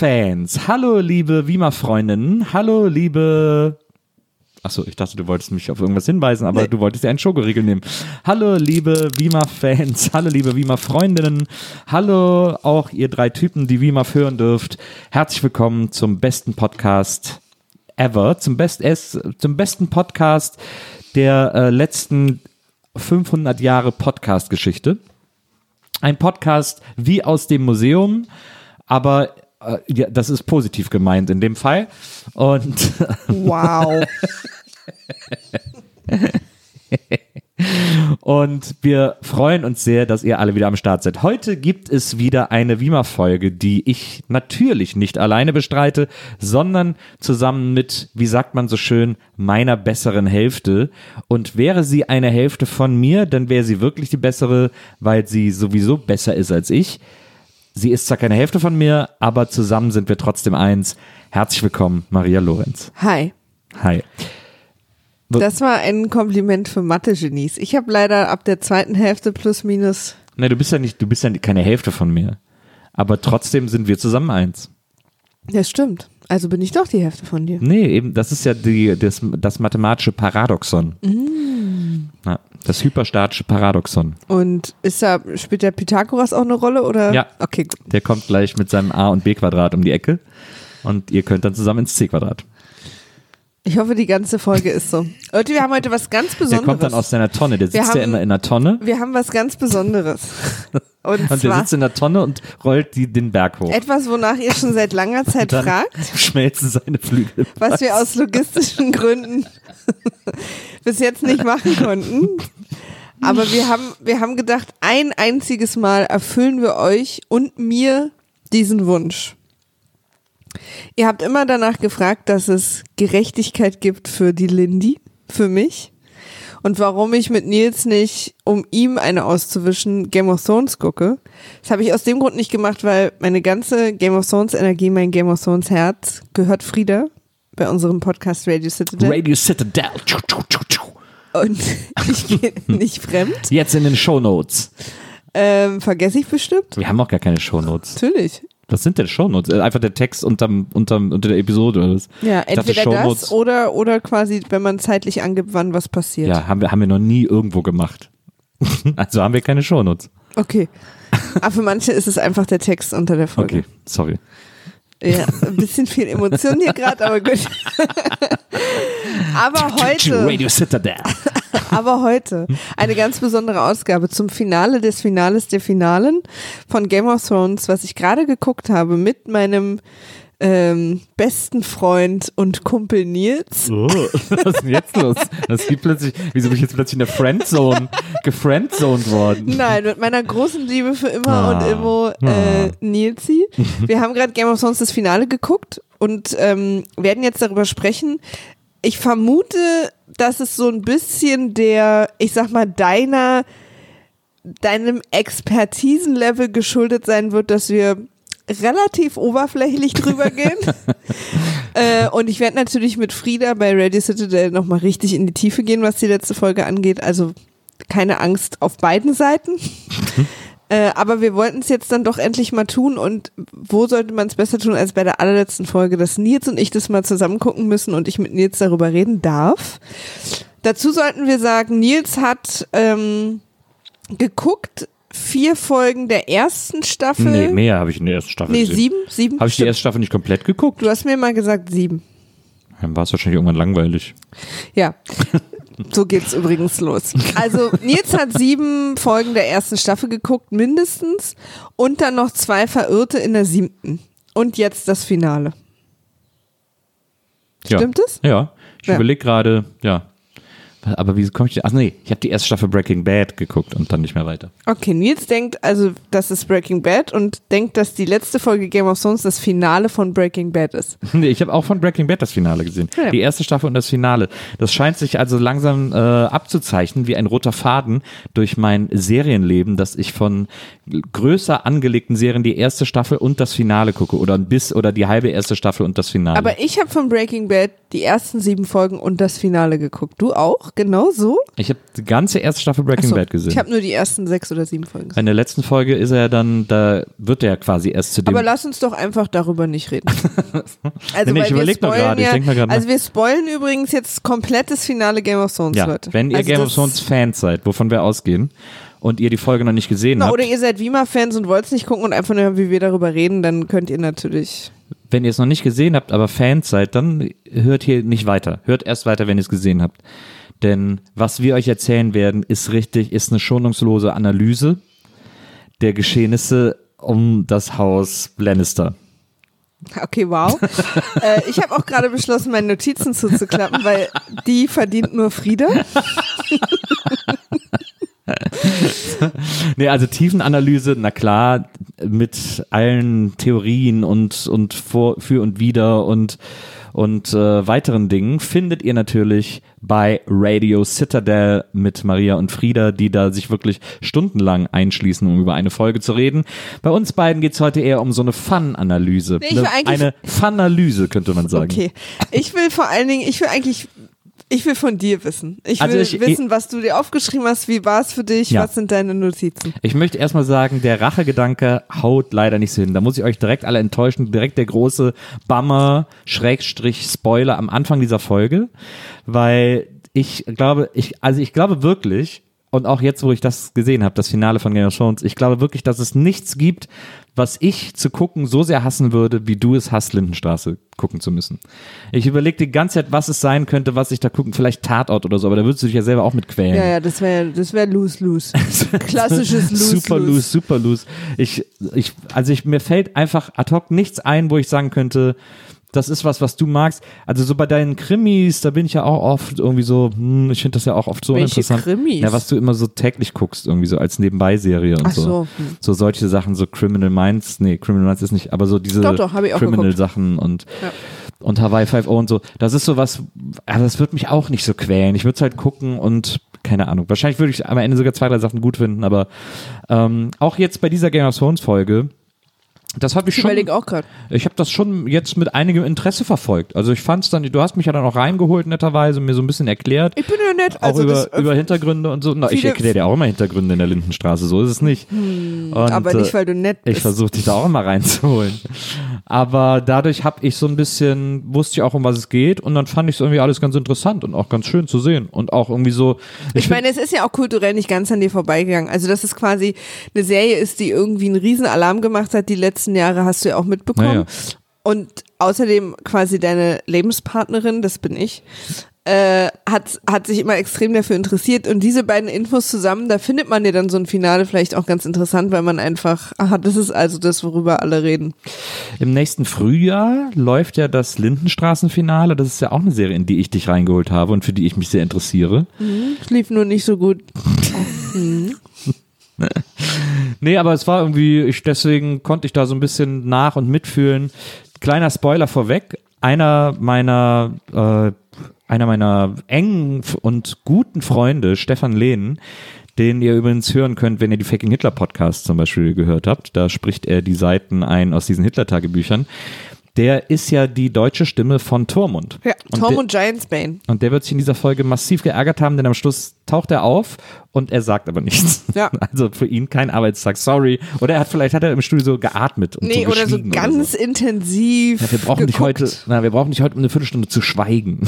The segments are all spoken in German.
Wima-Fans, hallo liebe Wima-Freundinnen, hallo liebe... Achso, ich dachte, du wolltest mich auf irgendwas hinweisen, aber Nee. du wolltest ja einen Schokoriegel nehmen. Hallo liebe Wima-Fans, hallo liebe Wima-Freundinnen, hallo auch ihr drei Typen, die Wima hören dürft. Herzlich willkommen zum besten Podcast ever, zum, best, es, zum besten Podcast der äh, letzten 500 Jahre Podcast-Geschichte. Ein Podcast wie aus dem Museum, aber ja, das ist positiv gemeint in dem Fall. Und, Wow. und wir freuen uns sehr, dass ihr alle wieder am Start seid. Heute gibt es wieder eine Wima-Folge, die ich natürlich nicht alleine bestreite, sondern zusammen mit, wie sagt man so schön, meiner besseren Hälfte. Und wäre sie eine Hälfte von mir, dann wäre sie wirklich die bessere, weil sie sowieso besser ist als ich. Sie ist zwar keine Hälfte von mir, aber zusammen sind wir trotzdem eins. Herzlich willkommen, Maria Lorenz. Hi. Hi. Das war ein Kompliment für Mathe-Genies. Ich habe leider ab der zweiten Hälfte plus minus. Ne, du bist ja nicht, du bist ja keine Hälfte von mir. Aber trotzdem sind wir zusammen eins. Das stimmt. Also bin ich doch die Hälfte von dir. Nee, eben, das ist ja die, das, das mathematische Paradoxon. Ja, das hyperstatische Paradoxon. Und ist da, spielt der Pythagoras auch eine Rolle oder? Ja. Okay. Der kommt gleich mit seinem a und b Quadrat um die Ecke. Und ihr könnt dann zusammen ins c Quadrat. Ich hoffe, die ganze Folge ist so. Leute, wir haben heute was ganz Der Besonderes. kommt dann aus seiner Tonne. Der Wir sitzt ja haben- immer in der Tonne. wir haben was ganz Besonderes. Und, Und der sitzt in der Tonne und rollt die, den Berg hoch. etwas, wonach ihr schon seit langer Zeit fragt, schmelzen seine Flügel. was wir aus logistischen Gründen bis jetzt nicht machen konnten. Aber wir haben, wir haben gedacht, ein einziges Mal erfüllen wir euch und mir diesen Wunsch. Ihr habt immer danach gefragt, dass es Gerechtigkeit gibt für die Lindy, für mich. Und warum ich mit Nils nicht, um ihm eine auszuwischen, Game of Thrones gucke. Das habe ich aus dem Grund nicht gemacht, weil meine ganze Game of Thrones Energie, mein Game of Thrones Herz gehört Frieda bei unserem Podcast Radio Citadel. Radio Citadel. Tschu, tschu, tschu, tschu. Und ich gehe nicht fremd. Jetzt in den Shownotes. Ähm, vergesse ich bestimmt? Wir haben auch gar keine Shownotes. Natürlich. Was sind denn Shownotes? Äh, Einfach der Text unterm, unterm, unter der Episode oder was? Ja, Ich dachte, entweder Shownotes- das oder, oder quasi, wenn man zeitlich angibt, wann was passiert. Ja, haben wir, haben wir noch nie irgendwo gemacht. also haben wir keine Shownotes. Okay. Aber für manche ist es einfach der Text unter der Folge. Okay, sorry. Ja, ein bisschen viel Emotion hier gerade, aber gut. aber heute, Radio Citadel. aber heute eine ganz besondere Ausgabe zum Finale des Finales der Finalen von Game of Thrones, was ich gerade geguckt habe mit meinem ähm, besten Freund und Kumpel Nils. Oh, was ist denn jetzt los? Das gibt plötzlich, wieso bin ich jetzt plötzlich in der Friendzone, gefriendzoned worden? Nein, mit meiner großen Liebe für immer Ah. und immer äh, Ah. Nilsi. Wir haben gerade Game of Thrones das Finale geguckt und ähm, werden jetzt darüber sprechen. Ich vermute, dass es so ein bisschen der, ich sag mal, deiner, deinem Expertisenlevel geschuldet sein wird, dass wir relativ oberflächlich drüber gehen. äh, und ich werde natürlich mit Frieda bei Radio Citadel nochmal richtig in die Tiefe gehen, was die letzte Folge angeht. Also keine Angst auf beiden Seiten. Äh, aber wir wollten es jetzt dann doch endlich mal tun und wo sollte man es besser tun als bei der allerletzten Folge, dass Nils und ich das mal zusammen gucken müssen und ich mit Nils darüber reden darf. Dazu sollten wir sagen, Nils hat ähm, geguckt vier Folgen der ersten Staffel. Nee, mehr habe ich in der ersten Staffel Nee, gesehen. sieben, sieben. Habe ich die erste Staffel nicht komplett geguckt? Du hast mir mal gesagt sieben. Dann war es wahrscheinlich irgendwann langweilig. Ja. So geht's übrigens los. Also Nils hat sieben Folgen der ersten Staffel geguckt, mindestens. Und dann noch zwei Verirrte in der siebten. Und jetzt das Finale. Ja. Stimmt es? Ja, ich Ja. überlege gerade, ja, Aber wie komme ich. Ach nee, ich habe die erste Staffel Breaking Bad geguckt und dann nicht mehr weiter. Okay, Nils denkt also, das ist Breaking Bad und denkt, dass die letzte Folge Game of Thrones das Finale von Breaking Bad ist. Nee, ich habe auch von Breaking Bad das Finale gesehen. Ja. Die erste Staffel und das Finale. Das scheint sich also langsam äh, abzuzeichnen wie ein roter Faden durch mein Serienleben, dass ich von größer angelegten Serien die erste Staffel und das Finale gucke oder bis oder die halbe erste Staffel und das Finale. Aber ich habe von Breaking Bad die ersten sieben Folgen und das Finale geguckt. Du auch? Genau so? ich habe die ganze erste Staffel Breaking Achso, Bad gesehen. Ich habe nur die ersten sechs oder sieben Folgen gesehen. In der letzten Folge ist er dann, da wird er ja quasi erst zu dem. Aber lass uns doch einfach darüber nicht reden. Also, Nee, ich weil wir überleg noch spoilen gerade, ja. Also wir spoilen übrigens jetzt komplettes Finale Game of Thrones, ja, Leute. wenn ihr also Game of Thrones Fans seid, wovon wir ausgehen, und ihr die Folge noch nicht gesehen Na, habt, oder ihr seid Wima-Fans und wollt es nicht gucken und einfach nur hören, wie wir darüber reden, dann könnt ihr natürlich. wenn ihr es noch nicht gesehen habt, aber Fans seid, dann hört hier nicht weiter. Hört erst weiter, wenn ihr es gesehen habt. Denn was wir euch erzählen werden, ist richtig, ist eine schonungslose Analyse der Geschehnisse um das Haus Lannister. Okay, wow. äh, ich habe auch gerade beschlossen, meine Notizen zuzuklappen, weil die verdient nur Friede. Nee, also Tiefenanalyse, na klar, mit allen Theorien und, und vor, für und wider und, und äh, weiteren Dingen findet ihr natürlich bei Radio Citadel mit Maria und Frieda, die da sich wirklich stundenlang einschließen, um über eine Folge zu reden. Bei uns beiden geht's heute eher um so eine Fun-Analyse. Nee, ich will eine, eigentlich- eine Fun-Analyse, könnte man sagen. Okay. Ich will vor allen Dingen, ich will eigentlich, ich will von dir wissen. Ich Also will ich- wissen, was du dir aufgeschrieben hast, wie war es für dich, Ja. was sind deine Notizen? Ich möchte erstmal sagen, der Rachegedanke haut leider nicht so hin. Da muss ich euch direkt alle enttäuschen. Direkt der große Bummer, Schrägstrich, Spoiler am Anfang dieser Folge. Weil ich glaube, ich, also ich glaube wirklich, und auch jetzt, wo ich das gesehen habe, das Finale von Game of Thrones, ich glaube wirklich, dass es nichts gibt, was ich zu gucken so sehr hassen würde, wie du es hast, Lindenstraße gucken zu müssen. Ich überlege die ganze Zeit, was es sein könnte, was ich da gucken, vielleicht Tatort oder so, aber da würdest du dich ja selber auch mit quälen. Ja, ja, das wäre das wär lose-lose. Klassisches lose-lose. Super loose, super loose. Ich, ich, also ich, mir fällt einfach ad hoc nichts ein, wo ich sagen könnte, das ist was, was du magst. Also so bei deinen Krimis, da bin ich ja auch oft irgendwie so, hm, ich finde das ja auch oft so Welche interessant. Krimis? Ja, was du immer so täglich guckst, irgendwie so als Nebenbei-Serie und Ach so. so, hm. So solche Sachen, so Criminal Minds, nee, Criminal Minds ist nicht, aber so diese Doch, doch, auch Criminal-Sachen und Ja. und Hawaii 5 und so. Das ist so was, ja, das wird mich auch nicht so quälen. Ich würde es halt gucken und keine Ahnung. Wahrscheinlich würde ich am Ende sogar zwei, drei Sachen gut finden, aber ähm, auch jetzt bei dieser Game of Thrones Folge, das habe ich Ich schon. auch gerade. Ich habe das schon jetzt mit einigem Interesse verfolgt. Also ich fand es dann, du hast mich ja dann auch reingeholt netterweise, mir so ein bisschen erklärt. Ich bin ja nett. Auch Also über, das, über Hintergründe und so. Na, ich erkläre dir auch immer Hintergründe in der Lindenstraße, so ist es nicht. und, aber nicht, äh, weil du nett bist. ich versuche dich da auch immer reinzuholen. Aber dadurch habe ich so ein bisschen, wusste ich auch, um was es geht und dann fand ich es irgendwie alles ganz interessant und auch ganz schön zu sehen. Und auch irgendwie so. Ich meine, es ist ja auch kulturell nicht ganz an dir vorbeigegangen. Also, dass es quasi eine Serie ist, die irgendwie einen riesen Alarm gemacht hat, die letzten Jahre hast du ja auch mitbekommen. Naja. Und außerdem quasi deine Lebenspartnerin, das bin ich, äh, hat, hat sich immer extrem dafür interessiert. Und diese beiden Infos zusammen, da findet man ja dann so ein Finale vielleicht auch ganz interessant, weil man einfach, aha, das ist also das, worüber alle reden. Im nächsten Frühjahr läuft ja das Lindenstraßenfinale. Das ist ja auch eine Serie, in die ich dich reingeholt habe und für die ich mich sehr interessiere. Es lief nur nicht so gut. Nee, aber es war irgendwie, ich, deswegen konnte ich da so ein bisschen nach und mitfühlen. Kleiner Spoiler vorweg. Einer meiner, äh, einer meiner engen und guten Freunde, Stefan Lehn, den ihr übrigens hören könnt, wenn ihr die Faking Hitler Podcast zum Beispiel gehört habt. Da spricht er die Seiten ein aus diesen Hitler-Tagebüchern. Der ist ja die deutsche Stimme von Tormund. Ja, Und Tom der- und Giantsbane. Und der wird sich in dieser Folge massiv geärgert haben, denn am Schluss taucht er auf und er sagt aber nichts. Ja. Also für ihn kein Arbeitstag, sorry. Oder er hat vielleicht hat er im Studio so geatmet und Nee, so oder so ganz so. intensiv. Ja, wir brauchen geguckt. heute, na, wir brauchen nicht heute um eine Viertelstunde zu schweigen.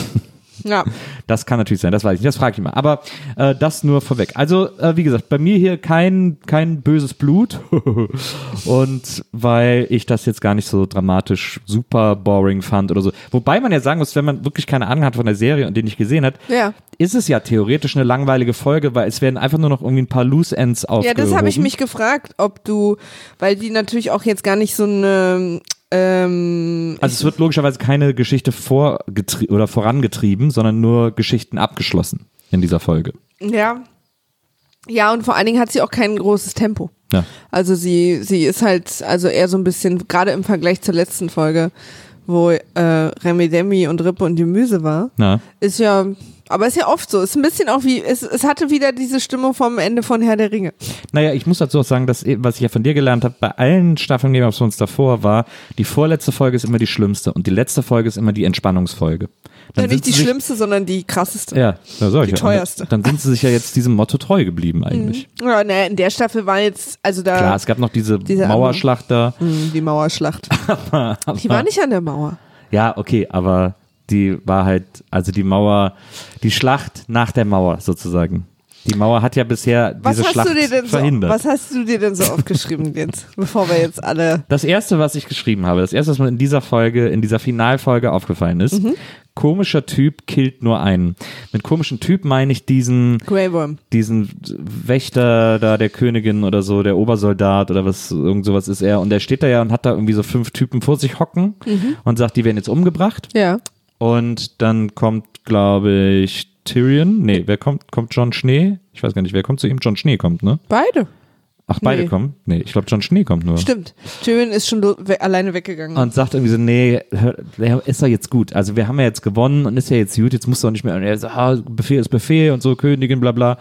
Ja. Das kann natürlich sein, das weiß ich nicht, das frage ich mal. Aber äh, das nur vorweg. Also, äh, wie gesagt, bei mir hier kein, kein böses Blut. Und weil ich das jetzt gar nicht so dramatisch super boring fand oder so. Wobei man ja sagen muss, wenn man wirklich keine Ahnung hat von der Serie und den nicht gesehen hat, Ja. ist es ja theoretisch eine langweilige Folge, weil es werden einfach nur noch irgendwie ein paar Loose Ends Ja, aufgehoben. das habe ich mich gefragt, ob du, weil die natürlich auch jetzt gar nicht so eine, ähm, Also es wird logischerweise keine Geschichte vorgetrie oder vorangetrieben, sondern nur Geschichten abgeschlossen. in dieser Folge. Ja. Ja, und vor allen Dingen hat sie auch kein großes Tempo. Ja. Also sie, sie ist halt, also eher so ein bisschen, gerade im Vergleich zur letzten Folge, wo äh, Remi Demi und Rippe und die Müse war, Na, ist ja, aber ist ja oft so. Ist ein bisschen auch wie, es, es hatte wieder diese Stimmung vom Ende von Herr der Ringe. Naja, ich muss dazu auch sagen, dass, was ich ja von dir gelernt habe, bei allen Staffeln Game of Thrones davor war, die vorletzte Folge ist immer die schlimmste und die letzte Folge ist immer die Entspannungsfolge. Dann Ja, nicht die sich- schlimmste, sondern die krasseste. Ja, sag ich Die teuerste. Dann sind sie sich ja jetzt diesem Motto treu geblieben eigentlich. Ja, ne, in der Staffel war jetzt, also da, Klar, es gab noch diese, Diese Mauerschlacht da. Hm, die Mauerschlacht. Die war nicht an der Mauer. Ja, okay, aber die war halt, also die Mauer, die Schlacht nach der Mauer sozusagen. Die Mauer hat ja bisher Was diese hast Schlacht du dir denn so, verhindert. was hast du dir denn so aufgeschrieben jetzt, bevor wir jetzt alle, Das erste, was ich geschrieben habe, das erste, was mir in dieser Folge, in dieser Finalfolge aufgefallen ist, Mhm. komischer Typ killt nur einen. Mit komischen Typ meine ich diesen, Grey Worm. diesen Wächter da der Königin oder so, der Obersoldat oder was, irgend sowas ist er. Und der steht da ja und hat da irgendwie so fünf Typen vor sich hocken Mhm. und sagt, die werden jetzt umgebracht. Ja. Und dann kommt, glaube ich, Tyrion. Nee, wer kommt? Kommt John Schnee? Ich weiß gar nicht, wer kommt zu ihm? John Schnee kommt, ne? Beide. Ach, beide Nee. kommen? Nee, ich glaube, John Schnee kommt nur. Stimmt. Tyrion ist schon we alleine weggegangen. Und sagt irgendwie so, nee, hör, ist doch jetzt gut. Also wir haben ja jetzt gewonnen und ist ja jetzt gut, jetzt musst du auch nicht mehr. Und er sagt, ah, Befehl ist Befehl und so, Königin, bla bla.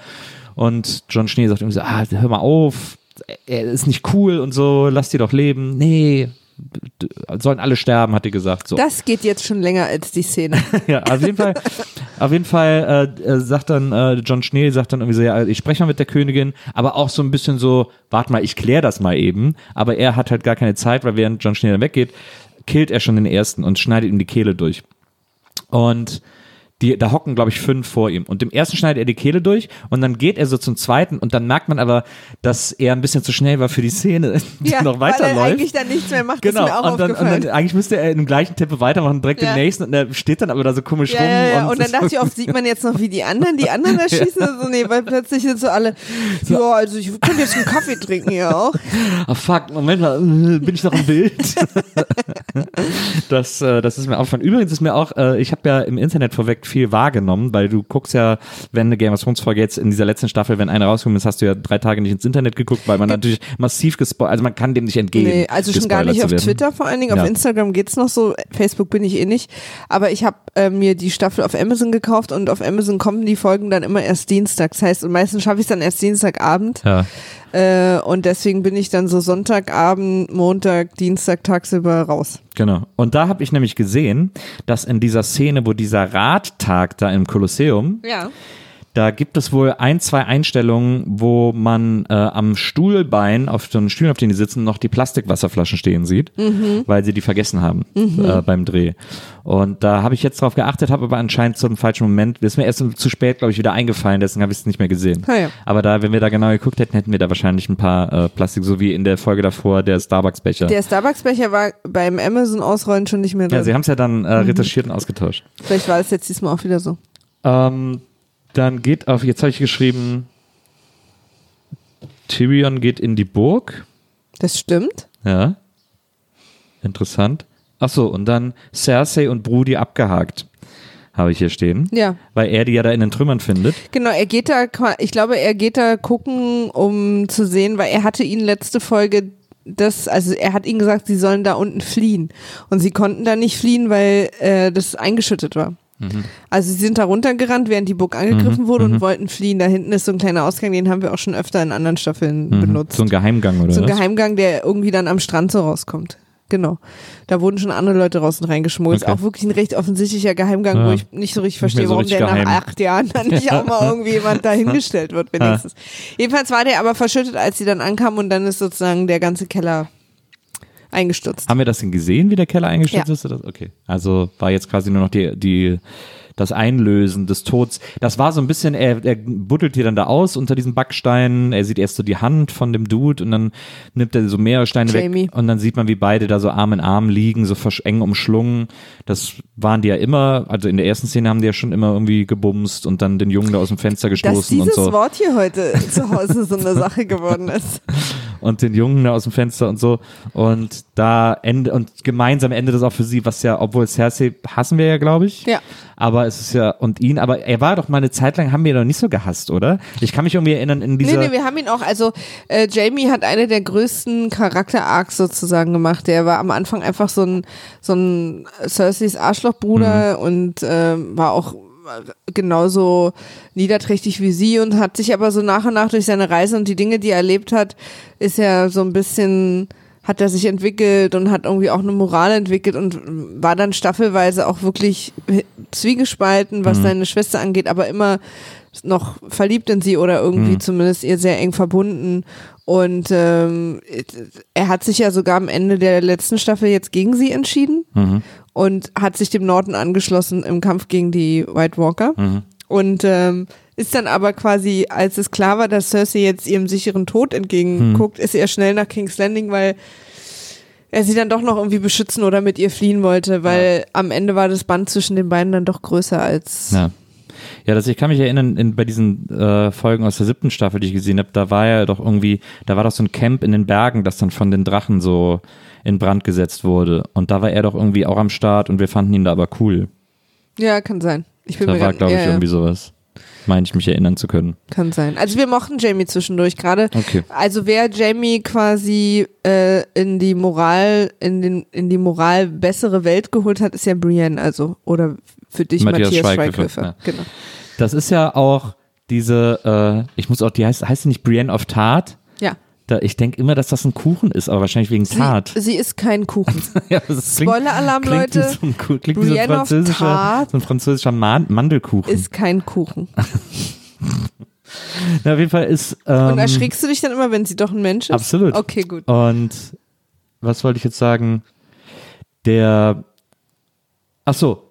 Und John Schnee sagt irgendwie so, ah, hör mal auf, er ist nicht cool und so, lass die doch leben. Nee, sollen alle sterben, hat er gesagt. So. das geht jetzt schon länger als die Szene. Ja, auf jeden Fall, auf jeden Fall äh, äh, sagt dann äh, John Schnee, sagt dann irgendwie so, ja, ich spreche mal mit der Königin, aber auch so ein bisschen so, warte mal, ich kläre das mal eben. Aber er hat halt gar keine Zeit, weil während John Schnee dann weggeht, killt er schon den ersten und schneidet ihm die Kehle durch. Und die, da hocken, glaube ich, fünf vor ihm. Und dem ersten schneidet er die Kehle durch und dann geht er so zum zweiten und dann merkt man aber, dass er ein bisschen zu schnell war für die Szene, die ja, noch weil er weiterläuft. eigentlich dann nichts mehr macht, Genau, ist mir auch und dann, und dann eigentlich müsste er in dem gleichen Tempo weitermachen, direkt Ja. den nächsten und er steht dann aber da so komisch ja, rum. ja, und, Und dann dachte ich oft, sieht man jetzt noch, wie die anderen, die anderen da schießen. So, nee, weil plötzlich sind so alle, ja, also ich könnte jetzt einen Kaffee trinken hier auch. Ah, fuck, Moment mal, äh, bin ich noch im Bild? das, äh, das ist mir aufgefallen. Übrigens ist mir auch, äh, ich habe ja im Internet vorweg viel wahrgenommen, weil du guckst ja, wenn eine Game of Thrones Folge jetzt in dieser letzten Staffel, wenn eine rauskommt ist, hast du ja drei Tage nicht ins Internet geguckt, weil man natürlich massiv gespoilert, also man kann dem nicht entgehen. Nee, also schon gar nicht auf. Twitter vor allen Dingen. Ja. Auf Instagram geht's noch so. Facebook bin ich eh nicht. Aber ich habe äh, mir die Staffel auf Amazon gekauft und auf Amazon kommen die Folgen dann immer erst dienstags. Das heißt, und meistens schaffe ich es dann erst Dienstagabend. Ja. Äh, und deswegen bin ich dann so Sonntagabend, Montag, Dienstag tagsüber raus. Genau. Und da habe ich nämlich gesehen, dass in dieser Szene, wo dieser Radtag da im Kolosseum, Ja. Da gibt es wohl ein, zwei Einstellungen, wo man äh, am Stuhlbein, auf einen Stühlen, auf denen die sitzen, noch die Plastikwasserflaschen stehen sieht, weil sie die vergessen haben äh, beim Dreh. Und da habe ich jetzt drauf geachtet, habe aber anscheinend zum falschen Moment, ist mir erst zu spät, glaube ich, wieder eingefallen, deswegen habe ich es nicht mehr gesehen. Ah, ja. Aber da, wenn wir da genau geguckt hätten, hätten wir da wahrscheinlich ein paar äh, Plastik, so wie in der Folge davor der Starbucks-Becher. Der Starbucks-Becher war beim Amazon-Ausrollen schon nicht mehr drin. Ja, sie haben es ja dann äh, retuschiert und ausgetauscht. Vielleicht war es jetzt diesmal auch wieder so. Ähm, dann geht auf, jetzt habe ich geschrieben, Tyrion geht in die Burg. Das stimmt. Ja. Interessant. Ach so, und dann Cersei und Brudi abgehakt. Habe ich hier stehen. Ja. Weil er die ja da in den Trümmern findet. Genau, er geht da, ich glaube, er geht da gucken, um zu sehen, weil er hatte ihnen letzte Folge das, also er hat ihnen gesagt, sie sollen da unten fliehen. Und sie konnten da nicht fliehen, weil äh, das eingeschüttet war. Mhm. Also sie sind da runtergerannt, während die Burg angegriffen wurde und wollten fliehen. Da hinten ist so ein kleiner Ausgang, den haben wir auch schon öfter in anderen Staffeln benutzt. Mhm. So ein Geheimgang oder So ein was? Geheimgang, der irgendwie dann am Strand so rauskommt. Genau. Da wurden schon andere Leute raus und reingeschmugelt. Ist Okay. Auch wirklich ein recht offensichtlicher Geheimgang, Ja. wo ich nicht so richtig verstehe, so warum richtig der nach geheim. acht Jahren dann nicht auch mal irgendwie jemand dahingestellt wird, wenigstens. Jedenfalls war der aber verschüttet, als sie dann ankamen und dann ist sozusagen der ganze Keller eingestürzt. Haben wir das denn gesehen, wie der Keller eingestürzt Ja. ist? Oder? Okay. Also war jetzt quasi nur noch die, die, das Einlösen des Tods. Das war so ein bisschen, er, er buddelt hier dann da aus unter diesem Backstein. Er sieht erst so die Hand von dem Dude und dann nimmt er so mehrere Steine Jamie. weg. Und dann sieht man, wie beide da so Arm in Arm liegen, so eng umschlungen. Das waren die ja immer, also in der ersten Szene haben die ja schon immer irgendwie gebumst und dann den Jungen da aus dem Fenster Dass gestoßen und dieses so. Wort hier heute zu Hause so eine Sache geworden ist. und den Jungen aus dem Fenster und so. Und da Ende und gemeinsam endet es auch für sie, was ja, obwohl Cersei hassen wir ja, glaube ich. Ja. Aber es ist ja, und ihn, aber er war doch mal eine Zeit lang, haben wir doch nicht so gehasst, oder? Ich kann mich irgendwie erinnern, in Nee, dieser. nee, wir haben ihn auch, also äh, Jamie hat eine der größten Charakter-Arcs sozusagen gemacht. Der war am Anfang einfach so ein, so ein Cerseis Arschlochbruder Mhm. und ähm, war auch genauso niederträchtig wie sie und hat sich aber so nach und nach durch seine Reise und die Dinge, die er erlebt hat, ist er so ein bisschen hat er sich entwickelt und hat irgendwie auch eine Moral entwickelt und war dann staffelweise auch wirklich zwiegespalten, was seine Schwester angeht, aber immer noch verliebt in sie oder irgendwie zumindest ihr sehr eng verbunden. Und ähm, er hat sich ja sogar am Ende der letzten Staffel jetzt gegen sie entschieden Mhm. und hat sich dem Norden angeschlossen im Kampf gegen die White Walker. Mhm. Und ähm, ist dann aber quasi, als es klar war, dass Cersei jetzt ihrem sicheren Tod entgegenguckt, Mhm. ist er schnell nach King's Landing, weil er sie dann doch noch irgendwie beschützen oder mit ihr fliehen wollte, weil am Ende war das Band zwischen den beiden dann doch größer als. Ja. Ja, das, ich kann mich erinnern, in, bei diesen äh, Folgen aus der siebten Staffel, die ich gesehen habe, da war ja doch irgendwie, da war doch so ein Camp in den Bergen, das dann von den Drachen so in Brand gesetzt wurde. Und da war er doch irgendwie auch am Start und wir fanden ihn da aber cool. Ja, kann sein. Ich bin Da war, glaube ich, ja, ja. irgendwie sowas. Meine ich mich erinnern zu können. Kann sein. Also wir mochten Jamie zwischendurch gerade. Okay. Also wer Jamie quasi äh, in die Moral, in den, in die Moral bessere Welt geholt hat, ist ja Brienne, also oder für dich Matthias Matthias, Schweighöfer, ja. Genau. Das ist ja auch diese, äh, ich muss auch, die heißt, heißt die nicht Brienne of Tart? Da, ich denke immer, dass das ein Kuchen ist, aber wahrscheinlich wegen Tart. Sie, sie ist kein Kuchen. ja, Spoiler-Alarm, Leute. So ein, klingt wie so ein französischer, so ein französischer Man Mandelkuchen. ist kein Kuchen. Na, auf jeden Fall ist. Ähm, Und erschrickst du dich dann immer, wenn sie doch ein Mensch ist? Absolut. Okay, gut. Und was wollte ich jetzt sagen? Der. Ach so.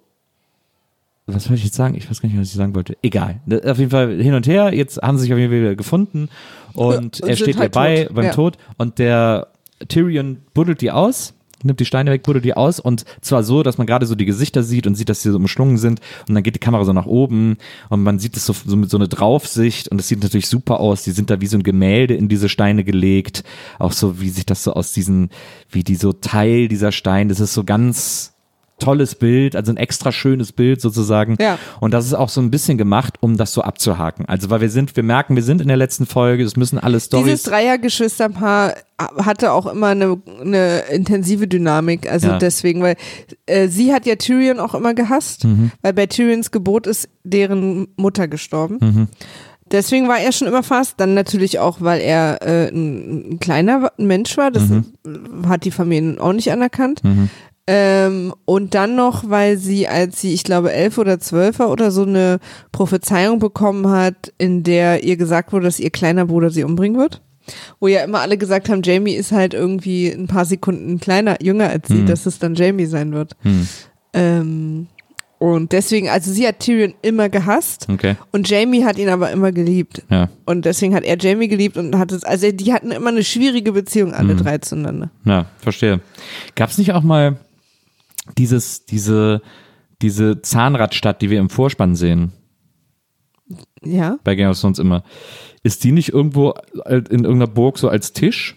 Was wollte ich jetzt sagen? Ich weiß gar nicht, was ich sagen wollte. Egal. Auf jeden Fall hin und her. Jetzt haben sie sich auf jeden Fall wieder gefunden. Und und er steht halt ihr bei tot. beim Ja. Tod. Und der Tyrion buddelt die aus. Nimmt die Steine weg, buddelt die aus und zwar so, dass man gerade so die Gesichter sieht und sieht, dass sie so umschlungen sind und dann geht die Kamera so nach oben und man sieht es so, so mit so eine Draufsicht und es sieht natürlich super aus. Die sind da wie so ein Gemälde in diese Steine gelegt. Auch so, wie sich das so aus diesen, wie die so Teil dieser Steine, das ist so ganz tolles Bild, also ein extra schönes Bild sozusagen. Ja. Und das ist auch so ein bisschen gemacht, um das so abzuhaken. Also weil wir sind, wir merken, wir sind in der letzten Folge, es müssen alle Dieses Stories. Dreiergeschwisterpaar hatte auch immer eine, eine intensive Dynamik. Also Ja. deswegen, weil äh, sie hat ja Tyrion auch immer gehasst, Mhm. weil bei Tyrions Geburt ist deren Mutter gestorben. Mhm. Deswegen war er schon immer fast. Dann natürlich auch, weil er äh, ein, ein kleiner Mensch war. Das Mhm. hat die Familie auch nicht anerkannt. Ähm, und dann noch, weil sie, als sie, ich glaube, elf oder zwölf war oder so eine Prophezeiung bekommen hat, in der ihr gesagt wurde, dass ihr kleiner Bruder sie umbringen wird. Wo ja immer alle gesagt haben, Jamie ist halt irgendwie ein paar Sekunden kleiner, jünger als sie, Mhm. dass es dann Jamie sein wird. Hm, Ähm, und deswegen, also sie hat Tyrion immer gehasst okay, und Jamie hat ihn aber immer geliebt. ja. Und deswegen hat er Jamie geliebt und hat es, also die hatten immer eine schwierige Beziehung, alle Mhm. drei zueinander. Ja, verstehe. Gab es nicht auch mal dieses, diese, diese Zahnradstadt, die wir im Vorspann sehen, Ja. bei Game of Thrones immer? Ist die nicht irgendwo in irgendeiner Burg so als Tisch?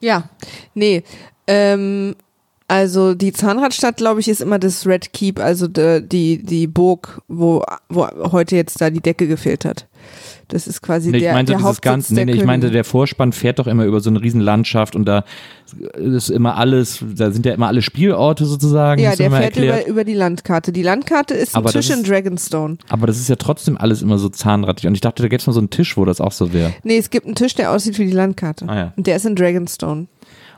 Ja. Nee. Ähm, also die Zahnradstadt, glaube ich, ist immer das Red Keep, also de, die, die Burg, wo, wo heute jetzt da die Decke gefehlt hat. Das ist quasi Nee, ich der, meinte der dieses ganze, nee, nee, ich meinte, der Vorspann fährt doch immer über so eine riesen Landschaft und da ist immer alles, da sind ja immer alle Spielorte sozusagen. Ja, der fährt über, über die Landkarte. Die Landkarte ist Aber das Tisch in ist- Dragonstone. Aber das ist ja trotzdem alles immer so zahnradig. Und ich dachte, da gäbe es mal so einen Tisch, wo das auch so wäre. Nee, es gibt einen Tisch, der aussieht wie die Landkarte. Ah, ja. Und der ist in Dragonstone.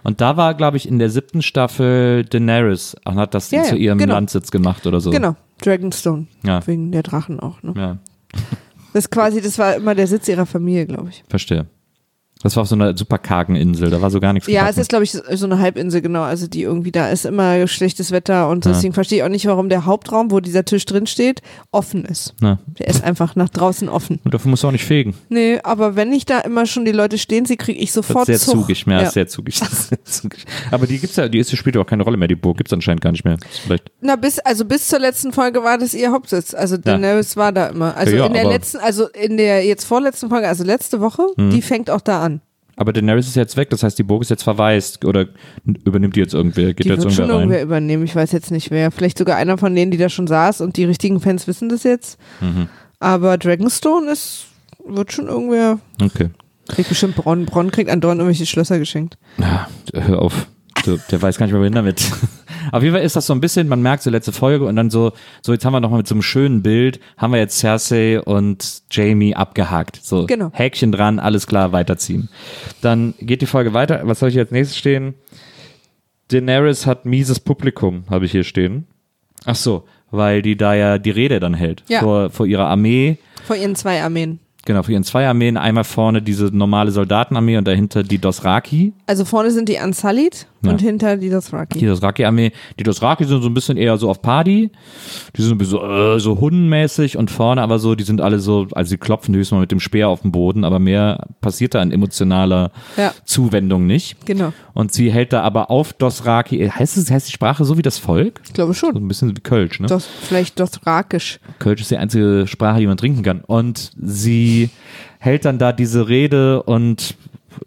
Und da war, glaube ich, in der siebten Staffel Daenerys und hat das Ja, zu ihrem genau. Landsitz gemacht oder so. Genau, Dragonstone. Ja. Wegen der Drachen auch. Ne? Ja, Das quasi, das war immer der Sitz ihrer Familie, glaube ich. verstehe. Das war auf so einer super kargen Insel, da war so gar nichts Ja, es ist, glaube ich, so eine Halbinsel, genau. Also die irgendwie, da ist immer schlechtes Wetter und Ja. deswegen verstehe ich auch nicht, warum der Hauptraum, wo dieser Tisch drin steht, offen ist. Na, Der ist einfach nach draußen offen. und dafür musst du auch nicht fegen. Nee, aber wenn ich da immer schon die Leute stehen sehe, kriege ich sofort sehr Zug. zugig, mehr ja. sehr zugig. Aber die gibt's ja, die ist, spielt ja auch keine Rolle mehr, die Burg gibt's anscheinend gar nicht mehr. Vielleicht. Na, bis, also bis zur letzten Folge war das ihr Hauptsitz. Also Daenerys war da immer. Also Ja, ja, in der letzten, also in der jetzt vorletzten Folge, also letzte Woche, Mhm. die fängt auch da an. Aber Daenerys ist jetzt weg, das heißt, die Burg ist jetzt verwaist. Oder übernimmt die jetzt irgendwer? Geht Die jetzt wird schon irgendwer rein? irgendwer übernehmen. Ich weiß jetzt nicht wer. Vielleicht sogar einer von denen, die da schon saß und die richtigen Fans wissen das jetzt. Mhm. Aber Dragonstone ist, wird schon irgendwer, Okay. kriegt bestimmt Bronn. Bronn kriegt andauernd irgendwelche Schlösser geschenkt. Ja, hör auf. So, der weiß gar nicht mehr, wohin damit. Auf jeden Fall ist das so ein bisschen, man merkt so letzte Folge und dann so, so jetzt haben wir nochmal mit so einem schönen Bild, haben wir jetzt Cersei und Jamie abgehakt. So, Genau. Häkchen dran, alles klar, weiterziehen. Dann geht die Folge weiter. Was soll ich jetzt nächstes stehen? Daenerys hat mieses Publikum, habe ich hier stehen. Ach so, weil die da ja die Rede dann hält. Ja. Vor, vor ihrer Armee. Vor ihren zwei Armeen. Genau, vor ihren zwei Armeen. Einmal vorne diese normale Soldatenarmee und dahinter die Dothraki. Also vorne sind die Unsullied Ja. und hinter die Dothraki. Die Dothraki-Armee, die Dothraki sind so ein bisschen eher so auf Party. Die sind so, äh, so hundenmäßig und vorne aber so, die sind alle so, also die klopfen höchstens mal mit dem Speer auf den Boden, aber mehr passiert da an emotionaler Ja. Zuwendung nicht. Genau. Und sie hält da aber auf Dothraki, heißt es, heißt die Sprache so wie das Volk? Ich glaube So schon. ein bisschen wie Kölsch, ne? Dos, vielleicht Dothrakisch. Kölsch ist die einzige Sprache, die man trinken kann. Und sie hält dann da diese Rede und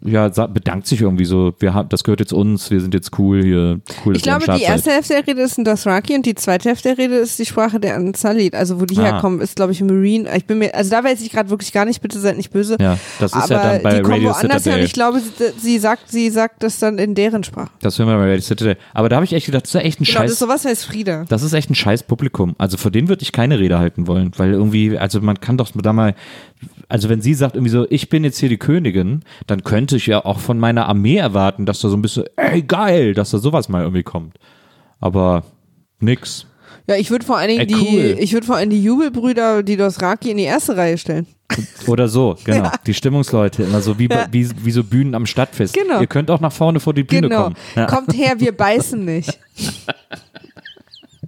ja, bedankt sich irgendwie so, wir haben, das gehört jetzt uns, wir sind jetzt cool hier, cool. Ich glaube, die erste Hälfte der Rede ist ein Dothraki und die zweite Hälfte der Rede ist die Sprache der Unsullied. Also wo die Ah. herkommen, ist glaube ich Marine. Ich bin mir, also da weiß ich gerade wirklich gar nicht, bitte seid nicht böse. Ja, das ist aber ja dann bei die Radio woanders her Citadel. ich glaube, sie, sie sagt, sie sagt das dann in deren Sprache. Das hören wir bei Radio Citadel. Aber da habe ich echt gedacht, das ist ja echt ein Genau, das Scheiß. ist sowas heißt Frieda. Das ist echt ein scheiß Publikum. Also vor denen würde ich keine Rede halten wollen, weil irgendwie, also man kann doch da mal, also wenn sie sagt irgendwie so, ich bin jetzt hier die Königin, dann könnte ich ja auch von meiner Armee erwarten, dass da so ein bisschen, ey geil, dass da sowas mal irgendwie kommt. Aber nix. Ja, ich würde vor allen Dingen Ey, die, cool. ich würde vor allem die Jubelbrüder, die Dothraki in die erste Reihe stellen. Oder so, genau. Die Stimmungsleute, immer so wie, Ja. wie, wie so Bühnen am Stadtfest. Genau. Ihr könnt auch nach vorne vor die Bühne Genau. kommen. Ja. Kommt her, wir beißen nicht.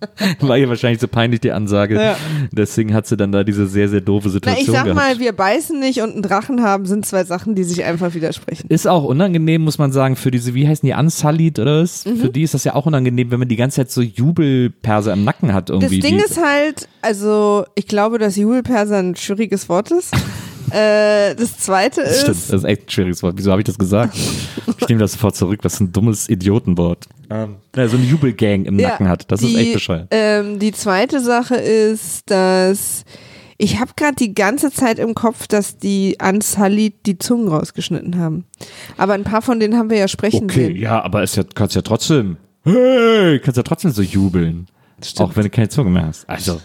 War ihr wahrscheinlich so peinlich die Ansage. Ja. Deswegen hat sie dann da diese sehr, sehr doofe Na, Situation ich sag gehabt. mal, wir beißen nicht und einen Drachen haben, sind zwei Sachen, die sich einfach widersprechen. Ist auch unangenehm, muss man sagen, für diese, wie heißen die, Unsullied oder was? Mhm. Für die ist das ja auch unangenehm, wenn man die ganze Zeit so Jubelperse im Nacken hat Das irgendwie. Ding die, ist halt, also ich glaube, dass Jubelperser ein schwieriges Wort ist. äh, das zweite das stimmt, ist, das ist echt ein schwieriges Wort. Wieso habe ich das gesagt? ich nehme das sofort zurück, was ein dummes Idiotenwort. Ähm, so eine Jubelgang im Ja, Nacken hat. Das die, ist echt bescheuert. Ähm, die zweite Sache ist, dass ich habe gerade die ganze Zeit im Kopf, dass die Unsullied die Zungen rausgeschnitten haben. Aber ein paar von denen haben wir ja sprechen Okay, sehen. ja, aber es ja, kannst ja trotzdem, hey, kannst ja trotzdem so jubeln. Auch wenn du keine Zunge mehr hast. Also,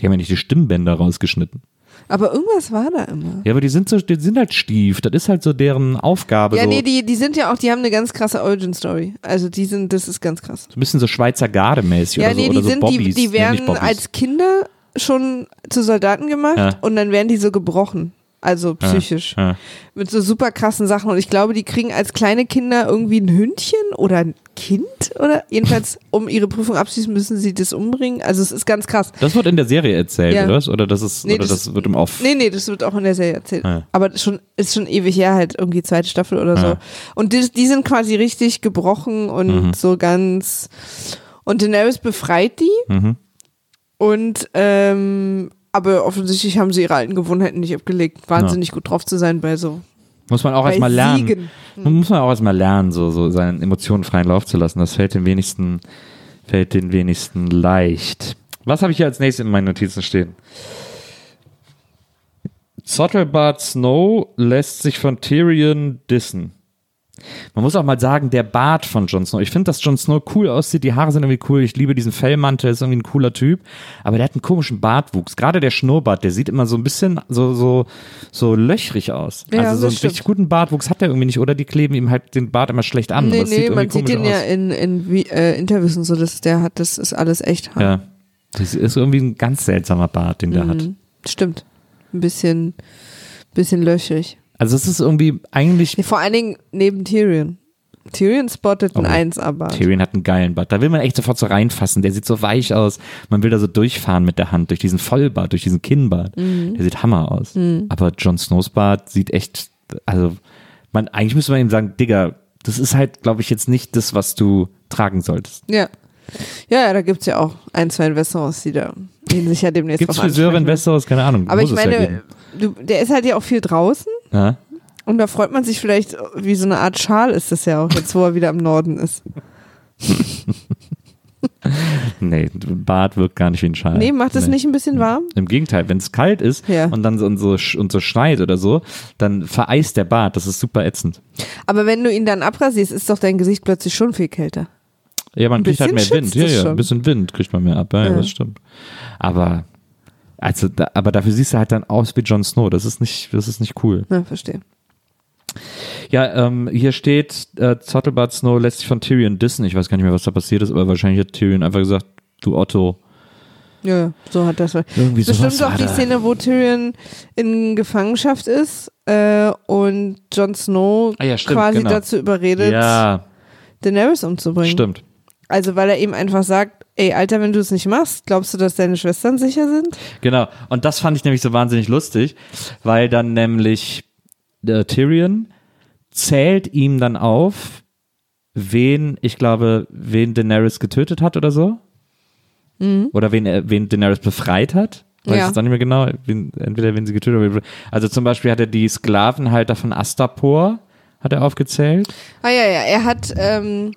die haben ja nicht die Stimmbänder rausgeschnitten. Aber irgendwas war da immer. Ja, aber die sind so, die sind halt stief. Das ist halt so deren Aufgabe. Ja, so, nee, die, die sind ja auch, die haben eine ganz krasse Origin-Story. Also die sind, das ist ganz krass. so ein bisschen so Schweizer Garde-mäßig Ja, oder so. nee, oder die so sind, Bobbys. die, die werden als Kinder schon zu Soldaten gemacht Ja. und dann werden die so gebrochen. Also psychisch. Ja. Mit so super krassen Sachen. Und ich glaube, die kriegen als kleine Kinder irgendwie ein Hündchen oder ein Kind oder jedenfalls, um ihre Prüfung abschließen, müssen sie das umbringen. Also es ist ganz krass. Das wird in der Serie erzählt, Ja. oder? Oder das ist, Nee, oder das, das- wird im Off. Nee, nee, das wird auch in der Serie erzählt. Ja. Aber das schon, ist schon ewig her, halt irgendwie zweite Staffel oder so. Ja. Und die, die sind quasi richtig gebrochen und Mhm. so ganz. Und Daenerys befreit die. Mhm. Und ähm, aber offensichtlich haben sie ihre alten Gewohnheiten nicht abgelegt. Wahnsinnig gut drauf zu sein bei so Muss man auch erstmal lernen. Siegen. Muss man auch erstmal lernen, so, so seinen Emotionen freien Lauf zu lassen. Das fällt den wenigsten, fällt den wenigsten leicht. Was habe ich hier als nächstes in meinen Notizen stehen? Zottelbart Snow lässt sich von Tyrion dissen. Man muss auch mal sagen, der Bart von Jon Snow. Ich finde, dass Jon Snow cool aussieht. Die Haare sind irgendwie cool. Ich liebe diesen Fellmantel. Ist irgendwie ein cooler Typ. Aber der hat einen komischen Bartwuchs. Gerade der Schnurrbart, der sieht immer so ein bisschen so, so, so löchrig aus. Ja, also so einen das stimmt. richtig guten Bartwuchs hat er irgendwie nicht. Oder die kleben ihm halt den Bart immer schlecht an. Nee, sieht nee, irgendwie man sieht den ja aus. in, in wie- äh, Interviews und so, dass der hat, das ist alles echt. Ja. Das ist irgendwie ein ganz seltsamer Bart, den der hat. Mhm. Stimmt. Ein bisschen, bisschen löchrig. Also es ist irgendwie eigentlich vor allen Dingen neben Tyrion. Tyrion spottet ein Oh. 1-Aber. Tyrion hat einen geilen Bart. Da will man echt sofort so reinfassen. Der sieht so weich aus. Man will da so durchfahren mit der Hand, durch diesen Vollbart, durch diesen Kinnbart. Mhm. Der sieht Hammer aus. Aber Jon Snows Bart sieht echt, also, man, eigentlich müsste man ihm sagen, Digga, das ist halt, glaube ich, jetzt nicht das, was du tragen solltest. Ja. Ja, ja, da gibt's ja auch ein, zwei Restaurants, die da ihn sich ja demnächst Gibt es drauf Friseure in. Westeros? Keine Ahnung. Aber ich es ja meine, geben. du, der ist halt ja auch viel draußen Ja? Und da freut man sich vielleicht, wie so eine Art Schal ist das ja auch, jetzt wo er wieder im Norden ist. Nee, Bad wirkt gar nicht wie ein Schal. Nee, macht es nicht ein bisschen warm? Im Gegenteil, wenn es kalt ist Ja. und dann so, und, so, und so schneit oder so, dann vereist der Bart. Das ist super ätzend. Aber wenn du ihn dann abrasierst, ist doch dein Gesicht plötzlich schon viel kälter. Ja, man kriegt halt mehr Wind. Ja, ja, ein bisschen Wind kriegt man mehr ab. Ja. Ja. das stimmt. Aber, also, da, aber dafür siehst du halt dann aus wie Jon Snow. Das ist nicht, das ist nicht cool. Ja, verstehe. Ja, ähm, hier steht, äh, Zottelbart Snow lässt sich von Tyrion dissen. Ich weiß gar nicht mehr, was da passiert ist, aber wahrscheinlich hat Tyrion einfach gesagt, du Otto. Ja, so hat das. Irgendwie Bestimmt auch die. Szene, wo Tyrion in Gefangenschaft ist äh, und Jon Snow Ah ja, stimmt, quasi genau. dazu überredet, Ja, Daenerys umzubringen. stimmt. Also weil er ihm einfach sagt, ey Alter, wenn du es nicht machst, glaubst du, dass deine Schwestern sicher sind? Genau. Und das fand ich nämlich so wahnsinnig lustig, weil dann nämlich äh, Tyrion zählt ihm dann auf, wen, ich glaube, wen Daenerys getötet hat oder so. Oder wen, er- wen Daenerys befreit hat. Weiß Ja. jetzt auch nicht mehr genau. Wen, entweder wen sie getötet hat. Also zum Beispiel hat er die Sklavenhalter von Astapor, hat er aufgezählt. Ah ja, ja, er hat, ähm,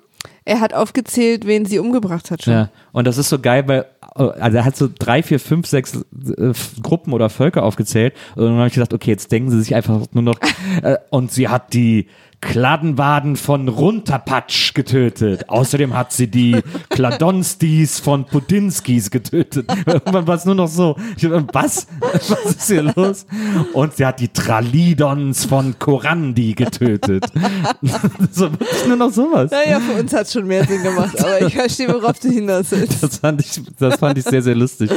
er hat aufgezählt, wen sie umgebracht hat schon. Ja, und das ist so geil, weil also er hat so drei, vier, fünf, sechs äh, Gruppen oder Völker aufgezählt und dann habe ich gedacht, okay, jetzt denken sie sich einfach nur noch äh, und sie hat die Kladdenwaden von Runterpatsch getötet. Außerdem hat sie die Kladonskis von Pudinskis getötet. Irgendwann war es nur noch so, was? Was ist hier los? Und sie hat die Tralidons von Korandi getötet. so nur noch sowas. Naja, für uns hat es schon mehr Sinn gemacht, aber ich verstehe, worauf du hinaus willst. Das fand ich, das fand ich sehr, sehr lustig.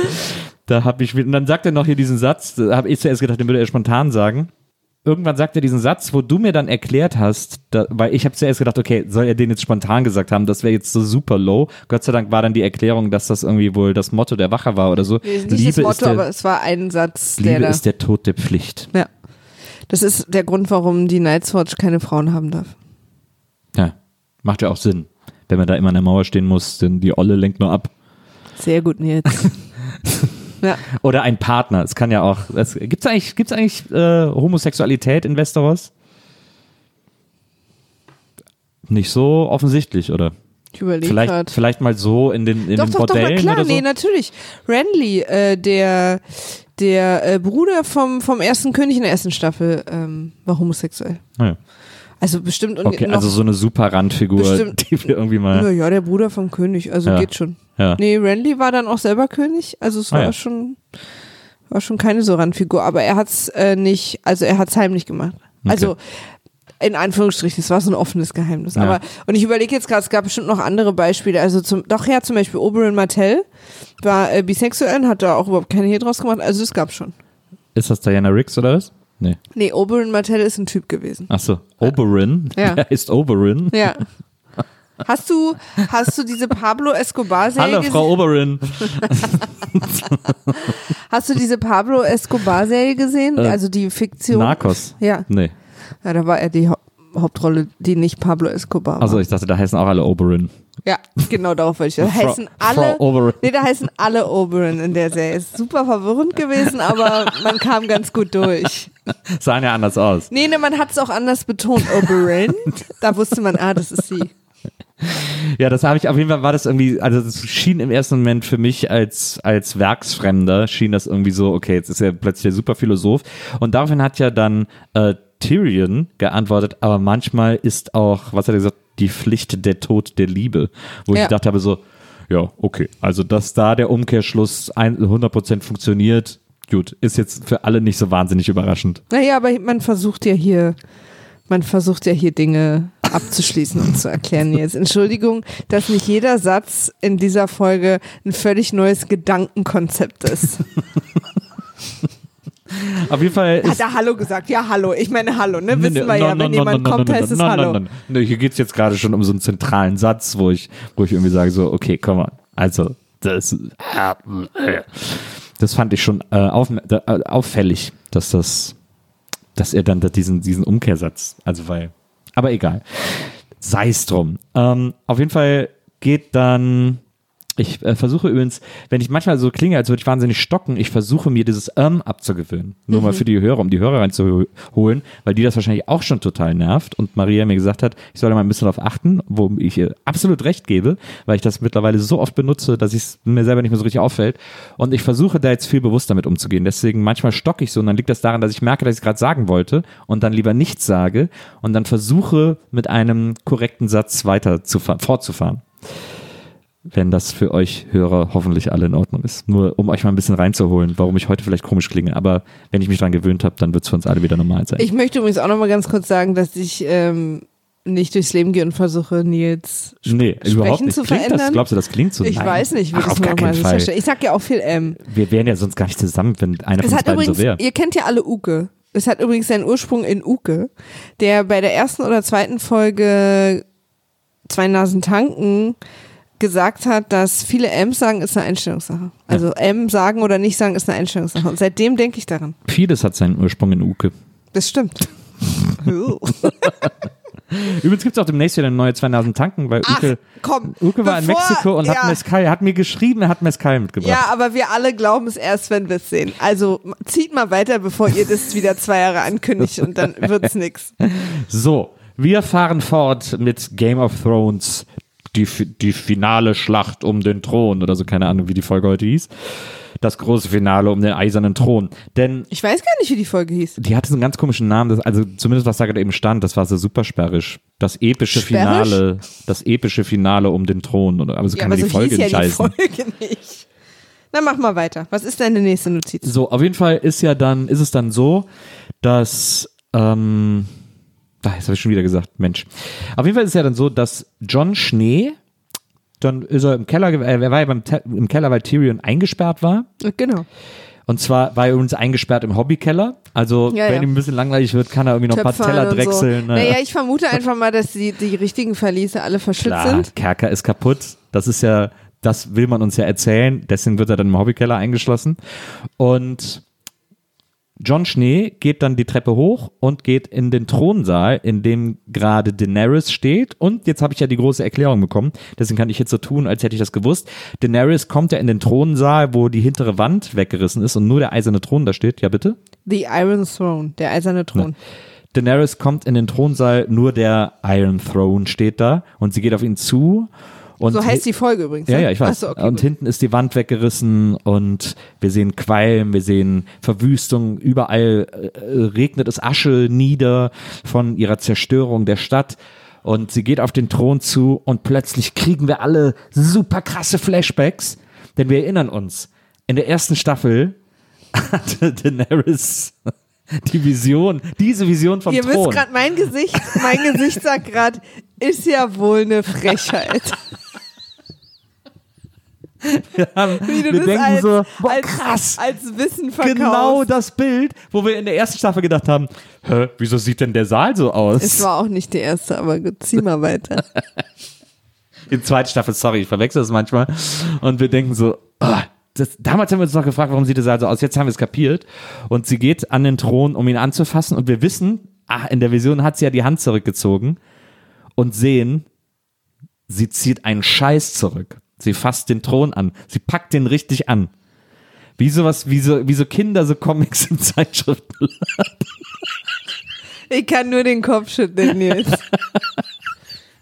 Da habe ich, und dann sagt er noch hier diesen Satz, da habe ich zuerst gedacht, den würde er spontan sagen. Irgendwann sagt er diesen Satz, wo du mir dann erklärt hast, da, weil ich habe zuerst gedacht, okay, soll er den jetzt spontan gesagt haben, das wäre jetzt so super low. Gott sei Dank war dann die Erklärung, dass das irgendwie wohl das Motto der Wache war oder so. Nee, nicht das ist Motto, der, aber es war ein Satz, der Liebe da. ist der Tod der Pflicht. ja. Das ist der Grund, warum die Night's Watch keine Frauen haben darf. Ja, macht ja auch Sinn. Wenn man da immer an der Mauer stehen muss, denn die Olle lenkt nur ab. Sehr gut, Nils. ja. Oder ein Partner. Es kann ja auch. Gibt es eigentlich, gibt's eigentlich äh, Homosexualität in Westeros? Nicht so offensichtlich, oder? Ich überlege Vielleicht, gerade. vielleicht mal so in den, in Doch, den doch, doch, na Bordellen klar, so. nee, natürlich. Renly, äh, der, der äh, Bruder vom, vom ersten König in der ersten Staffel, ähm, war homosexuell. Ah, ja. Also bestimmt und Okay, noch, also so eine super Randfigur, Bestimmt. die wir irgendwie mal. ja, der Bruder vom König, also Ja. geht schon. Ja. Nee, Renly war dann auch selber König, also es Ah, war ja. schon war schon keine so Randfigur, aber er hat's äh, nicht, also er hat's heimlich gemacht. Also in Anführungsstrichen, es war so ein offenes Geheimnis. Ja. Aber und ich überlege jetzt gerade, es gab bestimmt noch andere Beispiele. Also zum, doch ja, zum Beispiel Oberyn Martell war äh, bisexuell und hat da auch überhaupt keine Hehl draus gemacht. Also es gab schon. Ist das Diana Riggs oder was? Nee. Nee, Oberyn Martell ist ein Typ gewesen. Ach so. Oberyn. Ja. Der ist Oberyn. Ja. Hast du, hast du diese Pablo Escobar-Serie Hallo, gesehen? Frau Oberyn. Hast du diese Pablo Escobar-Serie gesehen? Äh, also die Fiktion. Narcos. Ja. Nee. ja, da war er die Hauptrolle, die nicht Pablo Escobar war. Also ich dachte, da heißen auch alle Oberyn. ja, genau darauf wollte ich. Da heißen alle, Oberyn. nee, da heißen alle Oberyn in der Serie. Ist super verwirrend gewesen, aber man kam ganz gut durch. Sahen ja anders aus. Nee, nee, man hat es auch anders betont. Oberyn. Da wusste man, ah, das ist sie. Ja, das habe ich auf jeden Fall war das irgendwie, also das schien im ersten Moment für mich als als Werksfremder schien das irgendwie so, okay, jetzt ist er plötzlich der Superphilosoph und daraufhin hat ja dann äh, Tyrion geantwortet, aber manchmal ist auch, was hat er gesagt, die Pflicht der Tod der Liebe, wo ich Ja. gedacht habe so, ja, okay, also dass da der Umkehrschluss ein- 100% funktioniert, gut, ist jetzt für alle nicht so wahnsinnig überraschend. Naja, aber man versucht ja hier, man versucht ja hier Dinge abzuschließen und zu erklären jetzt. Entschuldigung, dass nicht jeder Satz in dieser Folge ein völlig neues Gedankenkonzept ist. Auf jeden Fall Hat er Hallo gesagt? Ja, Hallo. Ich meine Hallo, ne? Wissen wir ja. Wenn jemand kommt, heißt es Hallo. hier geht es jetzt gerade schon um so einen zentralen Satz, wo ich, wo ich irgendwie sage, so, okay, komm mal, also, das, das fand ich schon äh, auf, äh, auffällig, dass das, dass er dann da diesen, diesen Umkehrsatz, also weil, aber egal. Sei es drum. Ähm, auf jeden Fall geht dann Ich äh, versuche übrigens, wenn ich manchmal so klinge, als würde ich wahnsinnig stocken, ich versuche mir dieses ähm abzugewöhnen. Nur mal für die Hörer, um die Hörer reinzuholen, weil die das wahrscheinlich auch schon total nervt. Und Maria mir gesagt hat, ich soll da mal ein bisschen darauf achten, wo ich ihr absolut recht gebe, weil ich das mittlerweile so oft benutze, dass es mir selber nicht mehr so richtig auffällt. Und ich versuche da jetzt viel bewusster mit umzugehen. Deswegen manchmal stocke ich so und dann liegt das daran, dass ich merke, dass ich es gerade sagen wollte und dann lieber nichts sage und dann versuche mit einem korrekten Satz weiter zu fahren, fortzufahren wenn das für euch Hörer hoffentlich alle in Ordnung ist. Nur um euch mal ein bisschen reinzuholen, warum ich heute vielleicht komisch klinge. Aber wenn ich mich daran gewöhnt habe, dann wird es für uns alle wieder normal sein. Ich möchte übrigens auch noch mal ganz kurz sagen, dass ich ähm, nicht durchs Leben gehe und versuche, Nils nee, überhaupt Sprechen nicht. zu Klingt das, verändern. glaubst du, das klingt so? Ich Nein. weiß nicht, wie Ach, das nochmal sicherstellen. Ich sag ja auch viel M. Wir wären ja sonst gar nicht zusammen, wenn einer Es von uns hat beiden übrigens, so wäre. ihr kennt ja alle Uke. Es hat übrigens seinen Ursprung in Uke, der bei der ersten oder zweiten Folge Zwei Nasen tanken gesagt hat, dass viele M sagen, ist eine Einstellungssache. Also M sagen oder nicht sagen, ist eine Einstellungssache. Und seitdem denke ich daran. Vieles hat seinen Ursprung in Uke. Das stimmt. Übrigens gibt es auch demnächst wieder eine neue 2000 Tanken, weil Ach, Uke, komm. Uke war in Mexiko und ja, hat Mezcal, hat mir geschrieben, er hat Mezcal mitgebracht. Ja, aber wir alle glauben es erst, wenn wir es sehen. Also zieht mal weiter, bevor ihr das wieder zwei Jahre ankündigt und dann wird's nix. So, wir fahren fort mit Game of Thrones, die, die finale Schlacht um den Thron oder so, keine Ahnung, wie die Folge heute hieß. Das große Finale um den eisernen Thron. Denn Ich weiß gar nicht, wie die Folge hieß. die hatte so einen ganz komischen Namen, das, also zumindest was da gerade eben stand, das war so super sperrisch. Das epische Sperrisch? Finale, das epische Finale um den Thron. Oder, aber so Ja, kann aber ja die so Folge hieß ja nicht die heißen. Folge nicht. Na, mach mal weiter. Was ist deine nächste Notiz? So, auf jeden Fall ist ja dann, ist es dann so, dass, ähm, ah, jetzt habe ich schon wieder gesagt, Mensch. Auf jeden Fall ist es ja dann so, dass John Schnee, dann ist er im Keller, äh, er war ja beim im Keller, weil Tyrion eingesperrt war. Genau. Und zwar war er übrigens eingesperrt im Hobbykeller. Also, Ja, wenn ja. ihm ein bisschen langweilig wird, kann er irgendwie noch ein paar Töpfern Teller drechseln. So. ne? Naja, ich vermute einfach mal, dass die, die richtigen Verliese alle verschützt Klar, sind. Kerker ist kaputt. Das ist ja, das will man uns ja erzählen. Deswegen wird er dann im Hobbykeller eingeschlossen. Und John Schnee geht dann die Treppe hoch und geht in den Thronsaal, in dem gerade Daenerys steht. Und jetzt habe ich ja die große Erklärung bekommen. Deswegen kann ich jetzt so tun, als hätte ich das gewusst. Daenerys kommt ja in den Thronsaal, wo die hintere Wand weggerissen ist und nur der eiserne Thron da steht. Ja, bitte? The Iron Throne, der eiserne Thron. Daenerys kommt in den Thronsaal, nur der Iron Throne steht da und sie geht auf ihn zu. Und So heißt die Folge übrigens. Ja, ne? ja, ich weiß. So, okay, und gut. hinten ist die Wand weggerissen und wir sehen Qualm, wir sehen Verwüstung, überall äh, regnet es Asche nieder von ihrer Zerstörung der Stadt. Und sie geht auf den Thron zu und plötzlich kriegen wir alle super krasse Flashbacks, denn wir erinnern uns, in der ersten Staffel hatte Daenerys die Vision, diese Vision vom Ihr Thron. wisst gerade, mein Gesicht, mein Gesicht sagt gerade, ist ja wohl eine Frechheit. Wie du wir das denken als, so, boah, als, krass. als Wissen verkaufst. genau das Bild, wo wir in der ersten Staffel gedacht haben, hä, wieso sieht denn der Saal so aus? Es war auch nicht die erste, aber gut, zieh mal weiter. In der zweiten Staffel, sorry, ich verwechsel das manchmal. Und wir denken so, ah, das, damals haben wir uns noch gefragt, warum sieht der Saal so aus? Jetzt haben wir es kapiert. Und sie geht an den Thron, um ihn anzufassen. Und wir wissen, ach, in der Vision hat sie ja die Hand zurückgezogen und sehen, sie zieht einen Scheiß zurück. Sie fasst den Thron an. Sie packt den richtig an. Wie sowas, wie so, wie so Kinder, so Comics in Zeitschriften. Ich kann nur den Kopf schütteln, Nils.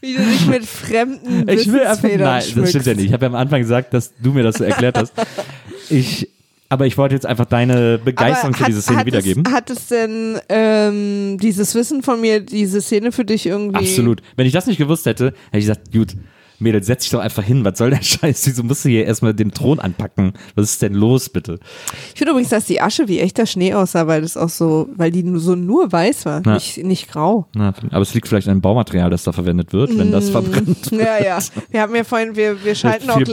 Wie du dich mit fremden Ich will einfach, nein, das stimmt ja nicht. Ich habe ja am Anfang gesagt, dass du mir das so erklärt hast. Ich, aber ich wollte jetzt einfach deine Begeisterung Aber für diese Szene hat wiedergeben. Es, hat es denn ähm, dieses Wissen von mir, diese Szene für dich irgendwie? Absolut. Wenn ich das nicht gewusst hätte, hätte ich gesagt, gut, Mädel, setz dich doch einfach hin. Was soll der Scheiß? Wieso musst du hier erstmal den Thron anpacken? Was ist denn los, bitte? Ich finde übrigens, dass die Asche wie echter Schnee aussah, weil das auch so, weil die so nur weiß war, Ja. nicht, nicht grau. Na, aber es liegt vielleicht an dem Baumaterial, das da verwendet wird, wenn das verbrennt. Ja, ja. Wir haben ja vorhin, wir, wir schalten auch nee,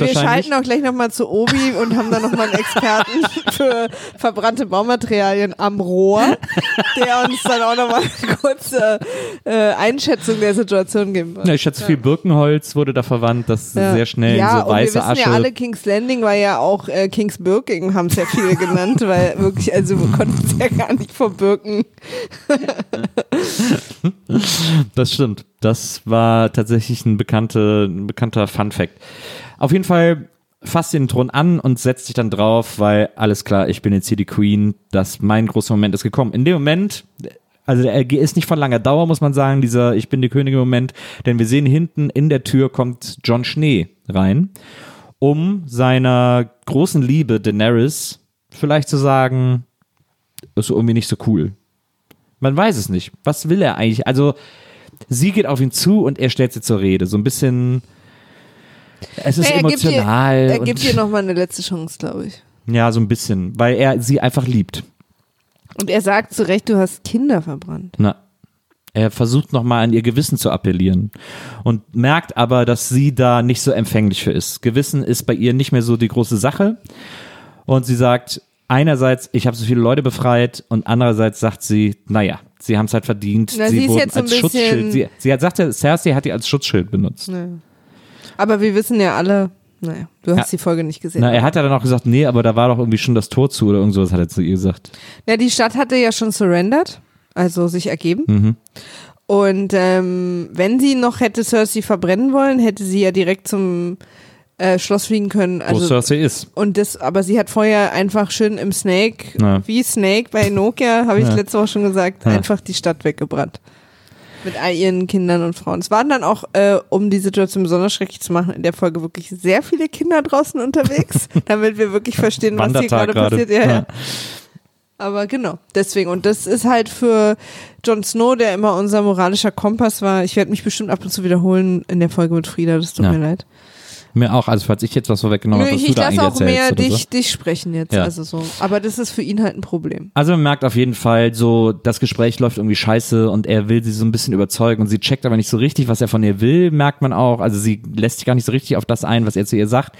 wir schalten auch gleich nochmal zu Obi und haben dann nochmal einen Experten für verbrannte Baumaterialien am Rohr, der uns dann auch nochmal eine kurze äh, Einschätzung der Situation geben wird. Ja, ich schätze viel Birkenholz Holz wurde da verwandt, das Ja. sehr schnell ja, in so und wir weiße wissen Asche. ja alle, King's Landing war ja auch äh, King's Birking, haben es ja viele genannt, weil wirklich, also wir konnten es ja gar nicht vor Birken. Das stimmt. Das war tatsächlich ein, bekannte, ein bekannter Fun Fact. Auf jeden Fall fasst den Thron an und setzt sich dann drauf, weil alles klar, ich bin jetzt hier die Queen. Das mein großer Moment ist gekommen. In dem Moment, also der ist nicht von langer Dauer, muss man sagen, dieser Ich bin die Königin Moment, denn wir sehen hinten in der Tür kommt John Schnee rein, um seiner großen Liebe Daenerys vielleicht zu sagen, ist irgendwie nicht so cool. Man weiß es nicht. Was will er eigentlich? Also, sie geht auf ihn zu und er stellt sie zur Rede. So ein bisschen. Es ist er gibt ihr- emotional. Er gibt ihr nochmal eine letzte Chance, glaube ich. ja, so ein bisschen, weil er sie einfach liebt. Und er sagt zu Recht, du hast Kinder verbrannt. Na, er versucht nochmal an ihr Gewissen zu appellieren und merkt aber, dass sie da nicht so empfänglich für ist. Gewissen ist bei ihr nicht mehr so die große Sache. Und sie sagt, einerseits, ich habe so viele Leute befreit und andererseits sagt sie, naja, sie haben es halt verdient. Na, sie sie wurden als Schutzschild. Sie, sie hat sagt, Cersei hat die als Schutzschild benutzt. Aber wir wissen ja alle, naja, du hast Ja. die Folge nicht gesehen. Na, er hat ja dann auch gesagt, nee, aber da war doch irgendwie schon das Tor zu oder irgend sowas hat er zu ihr gesagt. Ja, die Stadt hatte ja schon surrendered, also sich ergeben. Mhm. Und ähm, wenn sie noch hätte Cersei verbrennen wollen, hätte sie ja direkt zum äh, Schloss fliegen können. Wo Also, Cersei ist. und das, aber sie hat vorher einfach schön im Snake, Ja. wie Snake bei Nokia, habe ich Ja. letzte Woche schon gesagt, einfach die Stadt weggebrannt. Mit all ihren Kindern und Frauen. Es waren dann auch, äh, um die Situation besonders schrecklich zu machen, in der Folge wirklich sehr viele Kinder draußen unterwegs, damit wir wirklich verstehen, was hier gerade gerade. passiert. Ja, Ja. ja. Aber genau, deswegen. Und das ist halt für Jon Snow, der immer unser moralischer Kompass war. Ich werde mich bestimmt ab und zu wiederholen in der Folge mit Frieda, das tut Ja. mir leid. Mir auch, also falls ich jetzt was vorweggenommen habe, was ich du da lasse auch mehr oder so. dich, dich sprechen jetzt. Ja. Also so. Aber das ist für ihn halt ein Problem. Also man merkt auf jeden Fall so, das Gespräch läuft irgendwie scheiße und er will sie so ein bisschen überzeugen und sie checkt aber nicht so richtig, was er von ihr will, merkt man auch. Also sie lässt sich gar nicht so richtig auf das ein, was er zu ihr sagt.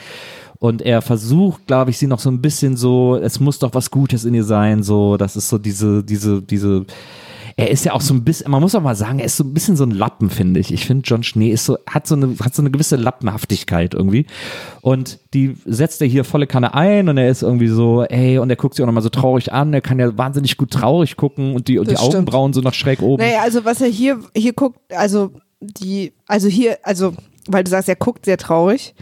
Und er versucht, glaube ich, sie noch so ein bisschen so, es muss doch was Gutes in ihr sein, so, das ist so diese, diese, diese, er ist ja auch so ein bisschen, man muss auch mal sagen, er ist so ein bisschen so ein Lappen, finde ich. Ich finde, John Schnee ist so, hat so eine, hat so eine gewisse Lappenhaftigkeit irgendwie. Und die setzt er hier volle Kanne ein und er ist irgendwie so, ey, und er guckt sie auch nochmal so traurig an. Er kann ja wahnsinnig gut traurig gucken und die, und die stimmt. Augenbrauen so noch schräg oben. Naja, also was er hier, hier guckt, also die, also hier, also, weil du sagst, er guckt sehr traurig.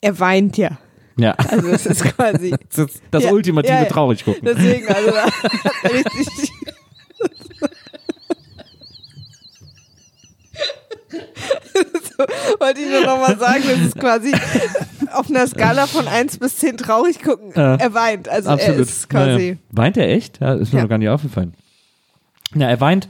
Er weint ja. Ja. Also das ist quasi. Das ist das Ja, ultimative ja, ja. traurig gucken. Deswegen, also richtig. So, wollte ich nur nochmal sagen, das ist quasi auf einer Skala von 1 bis 10 traurig gucken. Äh, er weint, also Absolut. er ist quasi. Naja. Weint er echt? Ja, ist mir Ja. noch gar nicht aufgefallen. Ja, er weint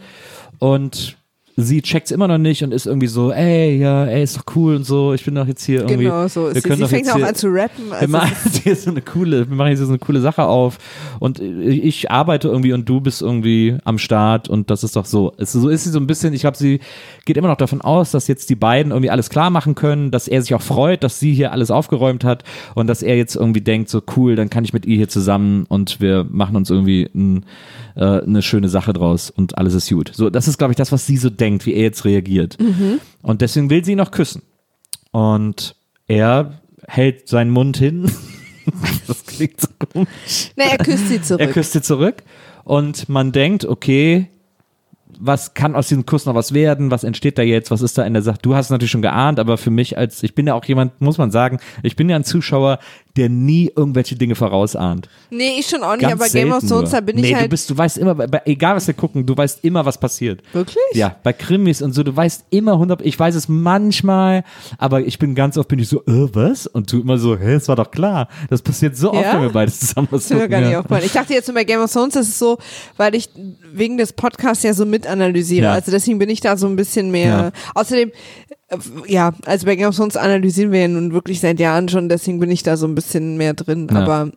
und sie checkt's immer noch nicht und ist irgendwie so, ey, ja, ey, ist doch cool und so, ich bin doch jetzt hier irgendwie. Genau so. wir Sie, können sie fängt auch an zu rappen. wir Also machen jetzt hier so eine coole, wir machen jetzt so eine coole Sache auf und ich arbeite irgendwie und du bist irgendwie am Start und das ist doch so. Es, so ist sie so ein bisschen, ich glaube, sie geht immer noch davon aus, dass jetzt die beiden irgendwie alles klar machen können, dass er sich auch freut, dass sie hier alles aufgeräumt hat und dass er jetzt irgendwie denkt, so cool, dann kann ich mit ihr hier zusammen und wir machen uns irgendwie ein, äh, eine schöne Sache draus und alles ist gut. So, das ist, glaube ich, das, was sie so denkt, wie er jetzt reagiert. Und deswegen will sie ihn noch küssen. Und er hält seinen Mund hin. das klingt so komisch. Na, er küsst sie zurück. Er küsst sie zurück und man denkt, okay, was kann aus diesem Kuss noch was werden? Was entsteht da jetzt? Was ist da in der Sache? Du hast es natürlich schon geahnt, aber für mich als, ich bin ja auch jemand, muss man sagen, ich bin ja ein Zuschauer, der nie irgendwelche Dinge vorausahnt. nee, ich schon auch nicht, Ganz aber Game of Thrones, da bin nee, ich du halt. bist, du weißt immer, bei, egal was wir gucken, du weißt immer, was passiert. wirklich? Ja, bei Krimis und so, du weißt immer 100, ich weiß es manchmal, aber ich bin ganz oft, bin ich so, äh, was? Und du immer so, hä, es war doch klar. Das passiert so oft, Ja? wenn wir beides zusammen was gucken. gar nicht ja. Ich dachte jetzt nur bei Game of Thrones, das ist so, weil ich wegen des Podcasts ja so mitanalysiere. Ja. Also deswegen bin ich da so ein bisschen mehr. Ja. Außerdem, ja, also bei Game of Thrones analysieren wir ja nun wirklich seit Jahren schon, deswegen bin ich da so ein bisschen mehr drin. Ja. Aber,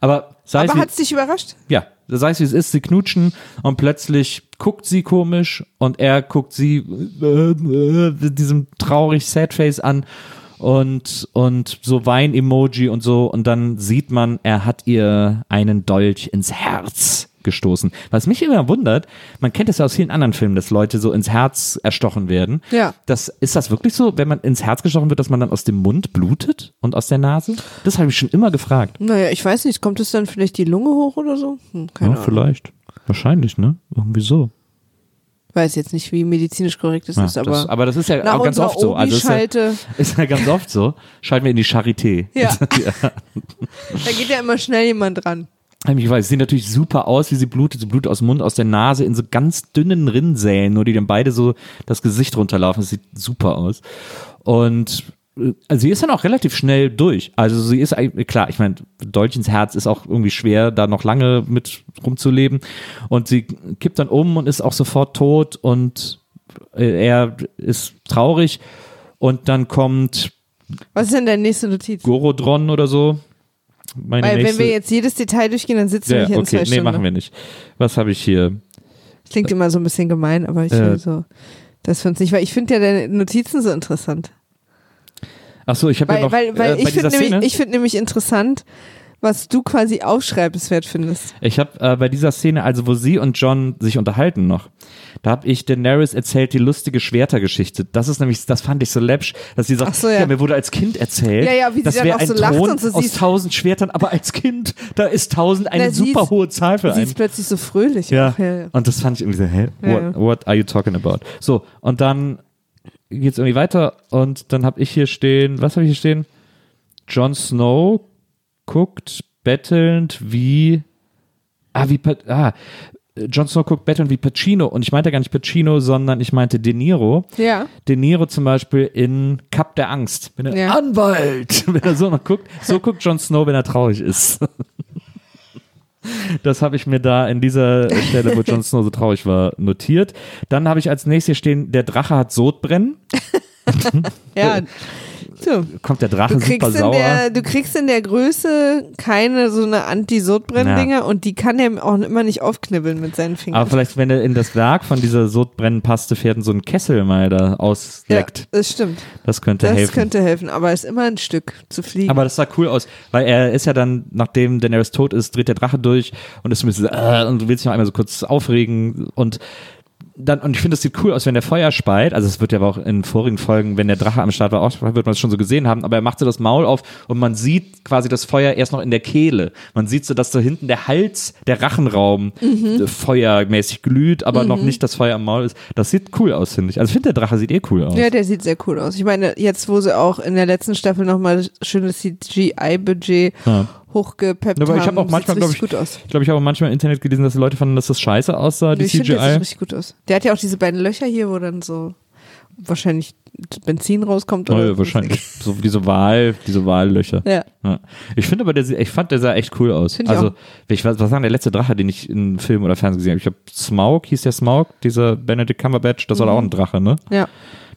Aber aber hat es dich überrascht? ja, sei es wie es ist, sie knutschen und plötzlich guckt sie komisch und er guckt sie äh, äh, mit diesem traurig Sad Face an und und so Wein-Emoji und so und dann sieht man, er hat ihr einen Dolch ins Herz gestoßen. Was mich immer wundert, man kennt das ja aus vielen anderen Filmen, dass Leute so ins Herz erstochen werden. Ja. Das, ist das wirklich so, wenn man ins Herz gestochen wird, dass man dann aus dem Mund blutet und aus der Nase? Das habe ich schon immer gefragt. Naja, ich weiß nicht, kommt es dann vielleicht die Lunge hoch oder so? Hm, keine Ja, Ahnung. vielleicht. Wahrscheinlich, ne? Irgendwie so. Weiß jetzt nicht, wie medizinisch korrekt es Ja, ist, aber, das, aber das ist ja auch ganz oft so. Also ist ja, ist ja ganz oft so. Schalten wir in die Charité. ja. da geht ja immer schnell jemand dran. Ich weiß, sie sieht natürlich super aus, wie sie blutet. Sie blutet aus dem Mund, aus der Nase, in so ganz dünnen Rinnsälen, nur die dann beide so das Gesicht runterlaufen. Das sieht super aus. Und äh, also sie ist dann auch relativ schnell durch. Also sie ist klar, ich meine, Dolch ins Herz ist auch irgendwie schwer, da noch lange mit rumzuleben. Und sie kippt dann um und ist auch sofort tot und äh, er ist traurig. Und dann kommt Was ist denn deine nächste Notiz? Gorodron oder so. Meine Weil nächste, wenn wir jetzt jedes Detail durchgehen, dann sitzen wir ja, hier in okay, zwei nee, Stunden. machen wir nicht. Was habe ich hier? Klingt immer so ein bisschen gemein, aber ich Äh. so, das finde ich, weil ich finde ja deine Notizen so interessant. Ach so, ich habe ja noch weil, weil äh, ich finde nämlich, ich find nämlich interessant, was du quasi aufschreibenswert findest. Ich habe äh, bei dieser Szene, also wo sie und John sich unterhalten noch, da habe ich Daenerys erzählt die lustige Schwertergeschichte. Das ist nämlich, das fand ich so läppsch, dass sie sagt, so, ja. mir wurde als Kind erzählt, Ja, ja, wie sie das wäre ein so Thron und so aus tausend Schwertern, aber als Kind, da ist tausend eine Na, sie super ist- hohe Zahl für Sie einen. ist plötzlich so fröhlich. Ja. Auch. ja, ja. Und das fand ich irgendwie so, hä? Ja, What, ja. what are you talking about? So, und dann geht's irgendwie weiter und dann habe ich hier stehen, was habe ich hier stehen? Jon Snow guckt bettelnd wie ah wie ah Jon Snow guckt bettelnd wie Pacino und ich meinte gar nicht Pacino, sondern ich meinte De Niro. ja. De Niro zum Beispiel in Cup der Angst. Wenn er Ja. Anwalt, wenn er so noch guckt, so guckt Jon Snow, wenn er traurig ist. Das habe ich mir da in dieser Stelle, wo Jon Snow so traurig war, notiert. Dann habe ich als nächstes hier stehen, der Drache hat Sodbrennen. Ja. So. Kommt der Drache Du super kriegst, in sauer. der, du kriegst in der Größe keine so eine Anti-Sodbrennen-Dinger und die kann er auch immer nicht aufknibbeln mit seinen Fingern. Aber vielleicht, wenn er in das Werk von dieser Sodbrennenpaste fährt und so einen Kessel mal da ja, ausleckt, das stimmt. das könnte Das helfen. könnte helfen, aber es ist immer ein Stück zu fliegen. Aber das sah cool aus, weil er ist ja dann, nachdem Daenerys tot ist, dreht der Drache durch und ist ein bisschen äh, und will sich noch einmal so kurz aufregen und dann, und ich finde, es sieht cool aus, wenn der Feuer speit. Also, es wird ja aber auch in vorigen Folgen, wenn der Drache am Start war, auch, wird man es schon so gesehen haben. Aber er macht so das Maul auf und man sieht quasi das Feuer erst noch in der Kehle. Man sieht so, dass so hinten der Hals, der Rachenraum Mhm. äh, feuermäßig glüht, aber noch nicht das Feuer am Maul ist. Das sieht cool aus, finde ich. Also, ich finde, der Drache sieht eh cool aus. ja, der sieht sehr cool aus. Ich meine, jetzt, wo sie auch in der letzten Staffel nochmal schönes CGI-Budget Ja. Hochgepeppt aber ich haben, habe auch manchmal, glaube ich, gut aus. ich glaube, ich habe auch manchmal im Internet gelesen, dass Leute fanden, dass das scheiße aussah, die ich finde, der CGI. sieht richtig gut aus. Der hat ja auch diese beiden Löcher hier, wo dann so wahrscheinlich Benzin rauskommt. Oder ja, wahrscheinlich. So diese Wahl, diese Wahllöcher. Ja. Ja. Ich finde aber, der, ich fand, der sah echt cool aus. Find ich also, auch. ich weiß, was war denn der letzte Drache, den ich in Film oder Fernsehen gesehen habe? Ich habe Smaug, hieß der Smaug, dieser Benedict Cumberbatch, das war Mhm. auch ein Drache, ne? Ja.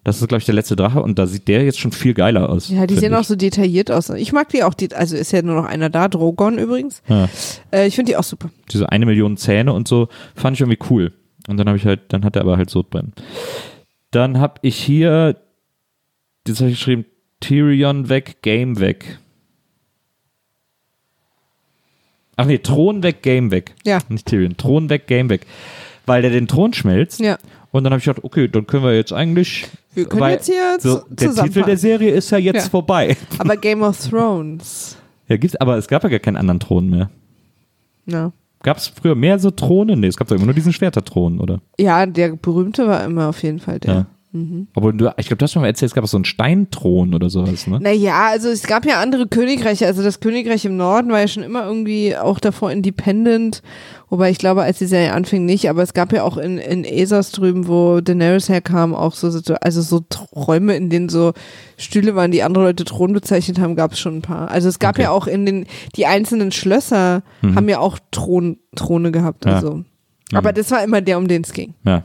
Das ist, glaube ich, der letzte Drache und da sieht der jetzt schon viel geiler aus. Ja, die sehen ich. auch so detailliert aus. Ich mag die auch, die, also ist ja nur noch einer da, Drogon übrigens. Ja. Äh, ich finde die auch super. Diese eine Million Zähne und so, fand ich irgendwie cool. Und dann habe ich halt, dann hat er aber halt Sodbrennen. Dann habe ich hier, das habe ich geschrieben, Tyrion weg, Game weg. Ach nee, Thron weg, Game weg. Ja. Nicht Tyrion, Thron weg, Game weg. Weil der den Thron schmelzt. Ja. Und dann habe ich gedacht, okay, dann können wir jetzt eigentlich. Wir können jetzt hier so, Der Titel der Serie ist ja jetzt Ja. vorbei. Aber Game of Thrones. Ja, gibt's, aber es gab ja gar keinen anderen Thron mehr. Ja. Gab es früher mehr so Throne? Nee, es gab doch immer nur diesen Schwerterthron, oder? Ja, der berühmte war immer auf jeden Fall der. Ja. Aber du, ich glaube, du hast schon mal erzählt, es gab auch so einen Steinthron oder sowas, ne? Naja, also es gab ja andere Königreiche. Also das Königreich im Norden war ja schon immer irgendwie auch davor independent. Wobei ich glaube, als die Serie anfing, nicht. Aber es gab ja auch in, in Essos drüben, wo Daenerys herkam, auch so, so also so Räume, in denen so Stühle waren, die andere Leute Thron bezeichnet haben, gab es schon ein paar. Also es gab Okay. ja auch in den, die einzelnen Schlösser Mhm. haben ja auch Thron, Throne gehabt. Ja. Also. Aber das war immer der, um den es ging. Ja.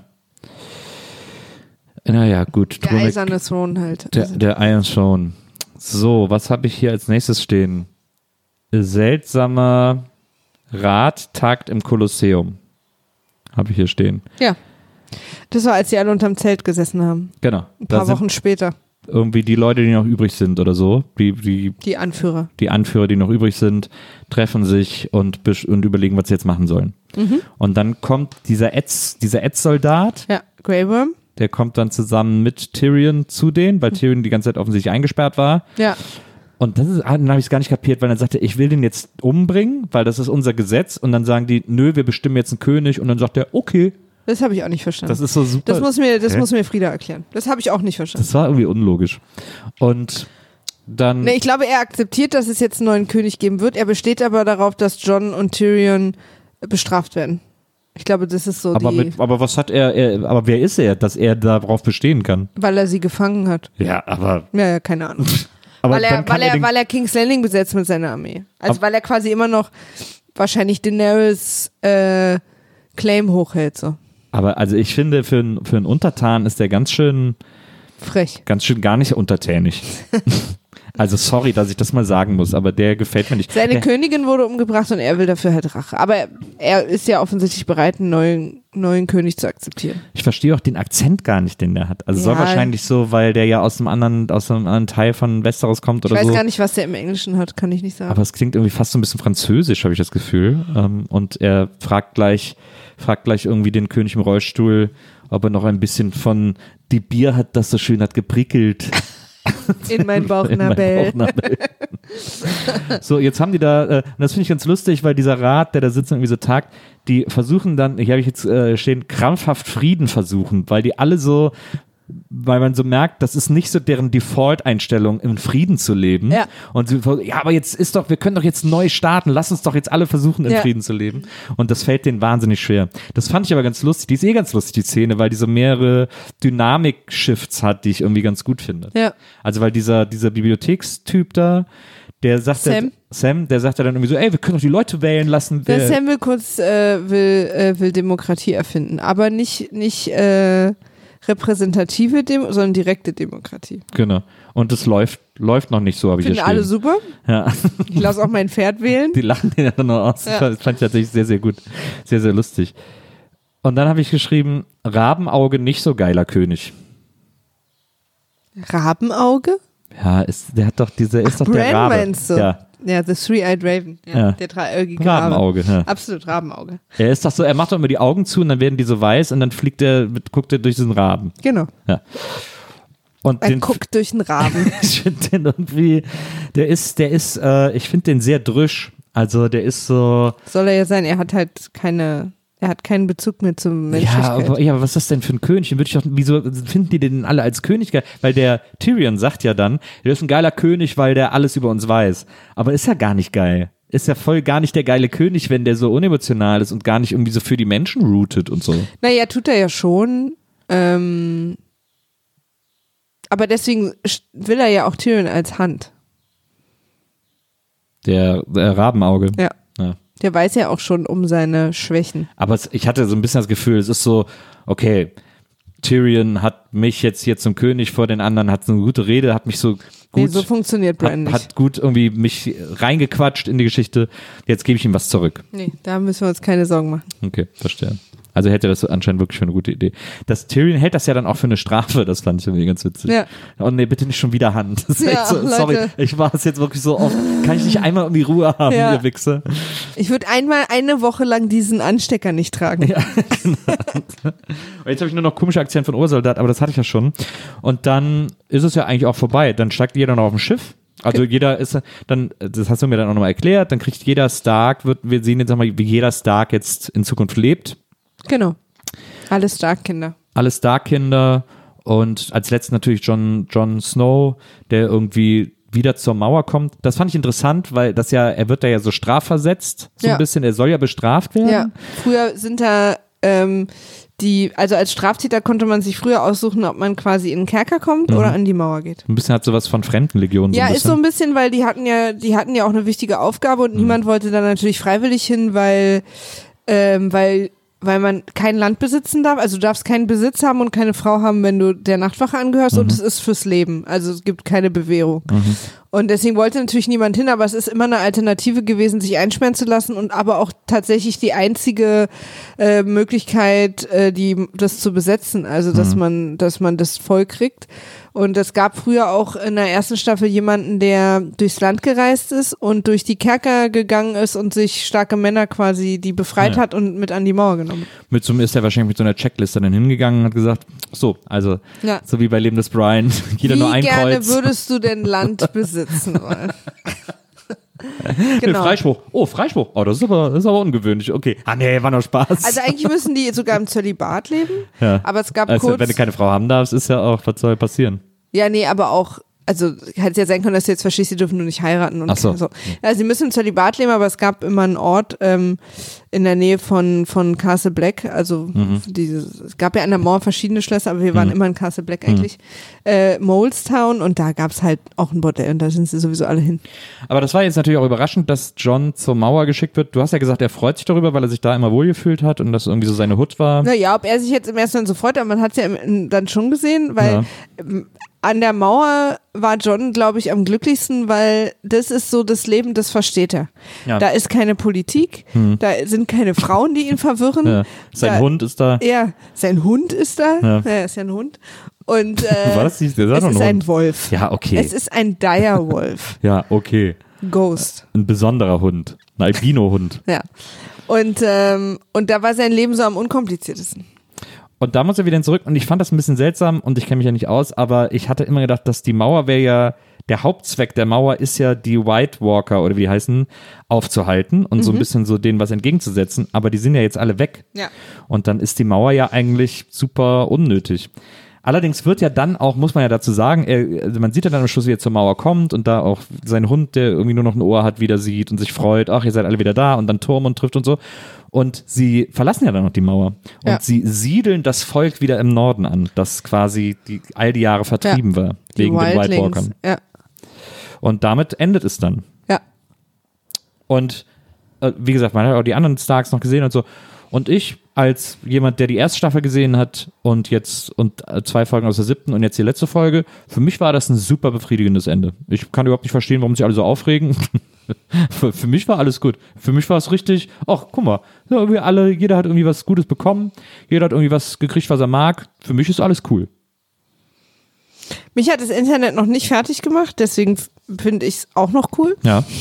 Naja, gut. Der Thron- eiserne Throne halt. der, Also, der Iron Throne. So, was habe ich hier als nächstes stehen? Seltsamer Rat tagt im Kolosseum. Habe ich hier stehen. ja. Das war, als die alle unterm Zelt gesessen haben. Genau. Ein paar Wochen später. irgendwie die Leute, die noch übrig sind oder so, die, die, Die Anführer. die Anführer, die noch übrig sind, treffen sich und, und überlegen, was sie jetzt machen sollen. Mhm. Und dann kommt dieser Etz, dieser Etz-Soldat, Ja, Grey Worm. Der kommt dann zusammen mit Tyrion zu denen, weil Tyrion die ganze Zeit offensichtlich eingesperrt war. Ja. Und das ist, ah, dann habe ich es gar nicht kapiert, weil dann sagte er, ich will den jetzt umbringen, weil das ist unser Gesetz. Und dann sagen die, nö, wir bestimmen jetzt einen König. Und dann sagt er, okay, Das habe ich auch nicht verstanden. das ist so super. Das muss mir, das Hä? muss mir Frieda erklären. Das habe ich auch nicht verstanden. das war irgendwie unlogisch. Und dann, Nee, ich glaube, er akzeptiert, dass es jetzt einen neuen König geben wird. Er besteht aber darauf, dass John und Tyrion bestraft werden. Ich glaube, das ist so aber, die, mit, aber was hat er, er, aber wer ist er, dass er darauf bestehen kann? weil er sie gefangen hat. Ja, aber, Ja, ja, keine Ahnung. aber weil er, weil er, den, weil er King's Landing besetzt mit seiner Armee. Also weil er quasi immer noch wahrscheinlich Daenerys äh, Claim hochhält, so. aber also ich finde, für, einen- für einen Untertan ist der ganz schön, Frech. ganz schön gar nicht untertänig. also sorry, dass ich das mal sagen muss, aber der gefällt mir nicht. Seine der, Königin wurde umgebracht und er will dafür halt Rache. Aber er, ist ja offensichtlich bereit, einen neuen, neuen König zu akzeptieren. Ich verstehe auch den Akzent gar nicht, den der hat. Also soll Ja. wahrscheinlich so, weil der ja aus einem anderen, aus einem anderen Teil von Westeros kommt Ich oder weiß so. gar nicht, was der im Englischen hat, kann ich nicht sagen. Aber es klingt irgendwie fast so ein bisschen französisch, habe ich das Gefühl. Ähm, und er fragt gleich, fragt gleich irgendwie den König im Rollstuhl, ob er noch ein bisschen von die Bier hat, das so schön hat geprickelt. in mein in mein Bauchnabel. Bauchnabel. so, jetzt haben die da, äh, und das finde ich ganz lustig, weil dieser Rat, der da sitzt und irgendwie so tagt, die versuchen dann, hier habe ich jetzt äh, stehen, krampfhaft Frieden versuchen, weil die alle so, weil man so merkt, das ist nicht so deren Default-Einstellung, im Frieden zu leben. Ja. Und sie, ja, aber jetzt ist doch, wir können doch jetzt neu starten, lass uns doch jetzt alle versuchen, in Ja. Frieden zu leben. Und das fällt denen wahnsinnig schwer. Das fand ich aber ganz lustig. Die ist eh ganz lustig, die Szene, weil die so mehrere Dynamik-Shifts hat, die ich irgendwie ganz gut finde. Ja. Also weil dieser, dieser Bibliothekstyp da, der sagt Sam. Ja, Sam, der sagt ja dann irgendwie so, ey, wir können doch die Leute wählen lassen. Der Sam will kurz äh, will, äh, will Demokratie erfinden, aber nicht, nicht äh, repräsentative, Dem sondern direkte Demokratie. Genau. Und das läuft, läuft noch nicht so, habe ich Finden alle super. Ja. Ich lasse auch mein Pferd wählen. Die lachen den ja dann noch aus. Ja. Das fand ich tatsächlich sehr, sehr gut. Sehr, sehr lustig. Und dann habe ich geschrieben, Rabenauge nicht so geiler König. Rabenauge? Ja, ist, der hat doch diese, ist doch der Rabe. meinst du? Ja, Ja, The Three-Eyed Raven. Ja, Ja. Der dreieugige Rabe. Rabenauge. Ja. Absolut Rabenauge. Er ist doch so, er macht doch immer die Augen zu und dann werden die so weiß und dann fliegt er, guckt er durch diesen Raben. Genau. Ja. Und Er den, guckt durch den Raben. ich finde den irgendwie, der ist, der ist, äh, ich finde den sehr drüsch. Also der ist so, Soll er ja sein. Er hat halt keine, er hat keinen Bezug mehr zur ja Menschlichkeit. aber, ja, aber was ist das denn für ein König? Würde ich doch, wieso finden die den alle als König geil? Weil der Tyrion sagt ja dann, der ist ein geiler König, weil der alles über uns weiß. Aber ist ja gar nicht geil. Ist ja voll gar nicht der geile König, wenn der so unemotional ist und gar nicht irgendwie so für die Menschen rootet und so. Naja, tut er ja schon. Ähm, aber deswegen will er ja auch Tyrion als Hand. Der, der Rabenauge. Ja. Der weiß ja auch schon um seine Schwächen. Aber es, ich hatte so ein bisschen das Gefühl, es ist so, okay, Tyrion hat mich jetzt hier zum König vor den anderen, hat so eine gute Rede, hat mich so gut, nee, so funktioniert Bran hat, nicht. hat gut irgendwie mich reingequatscht in die Geschichte. Jetzt gebe ich ihm was zurück. nee, da müssen wir uns keine Sorgen machen. Okay, verstehe. Also hätte das anscheinend wirklich für eine gute Idee. Das Tyrion hält das ja dann auch für eine Strafe, das fand ich irgendwie ganz witzig. Ja. Oh nee, bitte nicht schon wieder Hand. Ja, so, sorry, ich war es jetzt wirklich so oft. Kann ich nicht einmal irgendwie Ruhe haben, Ja. ihr Wichser? Ich würde einmal eine Woche lang diesen Anstecker nicht tragen. Ja, genau. Und jetzt habe ich nur noch komische Akzent von Ursoldat, aber das hatte ich ja schon. Und dann ist es ja eigentlich auch vorbei. Dann steigt jeder noch auf dem Schiff. Also jeder ist dann, das hast du mir dann auch nochmal erklärt, dann kriegt jeder Stark, wird, wir sehen jetzt mal, wie jeder Stark jetzt in Zukunft lebt. Genau. Alle Stark-Kinder. Alle Stark-Kinder und als letztes natürlich John, John Snow, der irgendwie wieder zur Mauer kommt. Das fand ich interessant, weil das ja, er wird da ja so strafversetzt, so Ja. ein bisschen, er soll ja bestraft werden. Ja. Früher sind da ähm, die, also als Straftäter konnte man sich früher aussuchen, ob man quasi in den Kerker kommt oder an die Mauer geht. Ein bisschen hat sowas von Fremdenlegion. So Ja, ist so ein bisschen, weil die hatten ja, die hatten ja auch eine wichtige Aufgabe Mhm. und niemand wollte da natürlich freiwillig hin, weil, ähm, weil, weil man kein Land besitzen darf. Also du darfst keinen Besitz haben und keine Frau haben, wenn du der Nachtwache angehörst Mhm. und es ist fürs Leben. Also es gibt keine Bewährung. Und deswegen wollte natürlich niemand hin, aber es ist immer eine Alternative gewesen, sich einsperren zu lassen und aber auch tatsächlich die einzige äh, Möglichkeit, äh, die das zu besetzen, also dass man, dass man das voll kriegt. Und es gab früher auch in der ersten Staffel jemanden, der durchs Land gereist ist und durch die Kerker gegangen ist und sich starke Männer quasi die befreit Ja. hat und mit an die Mauer genommen. Mit so, ist er wahrscheinlich mit so einer Checkliste dann hingegangen und hat gesagt, so, also, Ja. so wie bei Leben des Brian, jeder Wie nur ein gerne Kreuz. würdest du denn Land besitzen wollen? Nee, genau. Freispruch. Oh, Freispruch. Oh, das ist aber, das ist aber ungewöhnlich. Okay. Ah, nee, war nur Spaß. Also eigentlich müssen die sogar im Zölibat leben, ja. aber es gab also, kurz... wenn du keine Frau haben darfst, ist ja auch, was soll passieren? Ja, nee, aber auch, also hätte ja sein können, dass du jetzt verstehst, sie dürfen nur nicht heiraten und Ach so. so. Ja, sie müssen im Zölibat leben, aber es gab immer einen Ort ähm, in der Nähe von, von Castle Black, also Mhm. dieses, es gab ja an der Mauer verschiedene Schlösser, aber wir waren immer in Castle Black eigentlich, äh, Molestown und da gab's halt auch ein Bordell und da sind sie sowieso alle hin. Aber das war jetzt natürlich auch überraschend, dass John zur Mauer geschickt wird. Du hast ja gesagt, er freut sich darüber, weil er sich da immer wohlgefühlt hat und das irgendwie so seine Hut war. Naja, ob er sich jetzt im ersten Moment so freut, aber man hat's ja im, im, dann schon gesehen, weil Ja. ähm, an der Mauer war John, glaube ich, am glücklichsten, weil das ist so das Leben, das versteht er. Ja. Da ist keine Politik, da sind keine Frauen, die ihn verwirren. Ja. Sein da, Hund ist da. Ja, sein Hund ist da. Ja. Ja. er ist ja ein Hund. Und äh, Was? Der sah es ist ein ein Hund. Wolf. Ja, okay. Es ist ein Direwolf. Ja, okay. Ghost. Ein besonderer Hund. Ein Albino-Hund. Ja. Und, ähm, und da war sein Leben so am unkompliziertesten. Und da muss er wieder zurück und ich fand das ein bisschen seltsam und ich kenne mich ja nicht aus, aber ich hatte immer gedacht, dass die Mauer wäre ja, der Hauptzweck der Mauer ist ja, die White Walker oder wie die heißen, aufzuhalten und so ein bisschen so denen was entgegenzusetzen, aber die sind ja jetzt alle weg. Ja. Und dann ist die Mauer ja eigentlich super unnötig. Allerdings wird ja dann auch, muss man ja dazu sagen, er, also man sieht ja dann am Schluss, wie er zur Mauer kommt und da auch sein Hund, der irgendwie nur noch ein Ohr hat, wieder sieht und sich freut, ach, ihr seid alle wieder da und dann Turm und trifft und so. Und sie verlassen ja dann noch die Mauer. Und Ja. sie siedeln das Volk wieder im Norden an, das quasi die, all die Jahre vertrieben war, Die wegen den White. Walkern. Ja. Und damit endet es dann. Ja. Und äh, wie gesagt, man hat auch die anderen Starks noch gesehen und so. Und ich, als jemand, der die erste Staffel gesehen hat und jetzt und äh, zwei Folgen aus der siebten und jetzt die letzte Folge, für mich war das ein super befriedigendes Ende. Ich kann überhaupt nicht verstehen, warum sich alle so aufregen. für, für mich war alles gut. Für mich war es richtig, ach, guck mal, ja, wir alle, jeder hat irgendwie was Gutes bekommen, jeder hat irgendwie was gekriegt, was er mag. Für mich ist alles cool. Mich hat das Internet noch nicht fertig gemacht, deswegen finde ich es auch noch cool. Ja.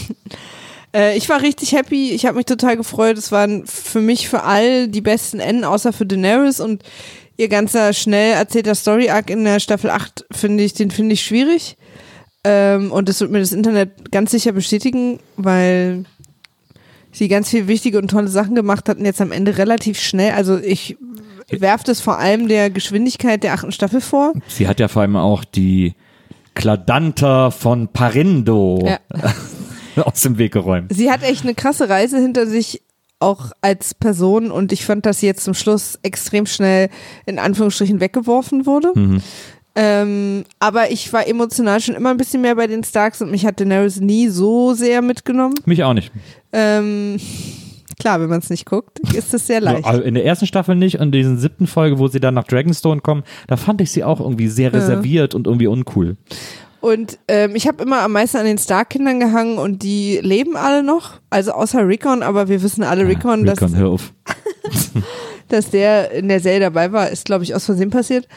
Äh, ich war richtig happy, ich habe mich total gefreut. Es waren für mich für all die besten Enden, außer für Daenerys und ihr ganzer schnell erzählter Story-Arc in der Staffel 8, finde ich, den finde ich schwierig. Ähm, und das wird mir das Internet ganz sicher bestätigen, weil sie ganz viel wichtige und tolle Sachen gemacht hat und jetzt am Ende relativ schnell, also ich werfe das vor allem der Geschwindigkeit der achten Staffel vor. Sie hat ja vor allem auch die Kladanta von Parindo Ja. aus dem Weg geräumt. Sie hat echt eine krasse Reise hinter sich, auch als Person. Und ich fand, dass sie jetzt zum Schluss extrem schnell in Anführungsstrichen weggeworfen wurde. Ähm, aber ich war emotional schon immer ein bisschen mehr bei den Starks und mich hat Daenerys nie so sehr mitgenommen. Mich auch nicht. Ähm, klar, wenn man es nicht guckt, ist es sehr leicht. Also in der ersten Staffel nicht und in dieser siebten Folge, wo sie dann nach Dragonstone kommen, da fand ich sie auch irgendwie sehr reserviert und irgendwie uncool. Und ähm, ich habe immer am meisten an den Stark-Kindern gehangen und die leben alle noch, also außer Rickon, aber wir wissen alle, Rickon, dass, Rickon, hör auf. dass der in der Serie dabei war, ist, glaube ich, aus Versehen passiert.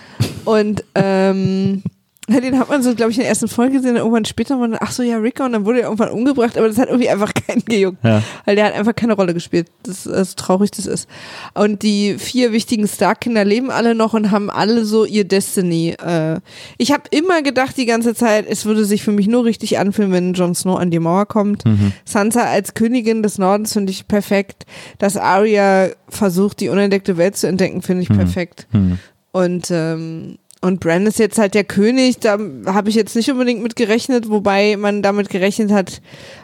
Und ähm, den hat man so, glaube ich, in der ersten Folge gesehen, irgendwann später man, ach so, ja, Rickon, und dann wurde er irgendwann umgebracht, aber das hat irgendwie einfach keinen gejuckt, Ja. weil der hat einfach keine Rolle gespielt, das ist so traurig das ist. Und die vier wichtigen Stark-Kinder leben alle noch und haben alle so ihr Destiny. Äh, ich habe immer gedacht die ganze Zeit, es würde sich für mich nur richtig anfühlen, wenn Jon Snow an die Mauer kommt. Sansa als Königin des Nordens finde ich perfekt. Dass Arya versucht, die unentdeckte Welt zu entdecken, finde ich perfekt. Und ähm, und Bran ist jetzt halt der König, da habe ich jetzt nicht unbedingt mit gerechnet, wobei man damit gerechnet hat,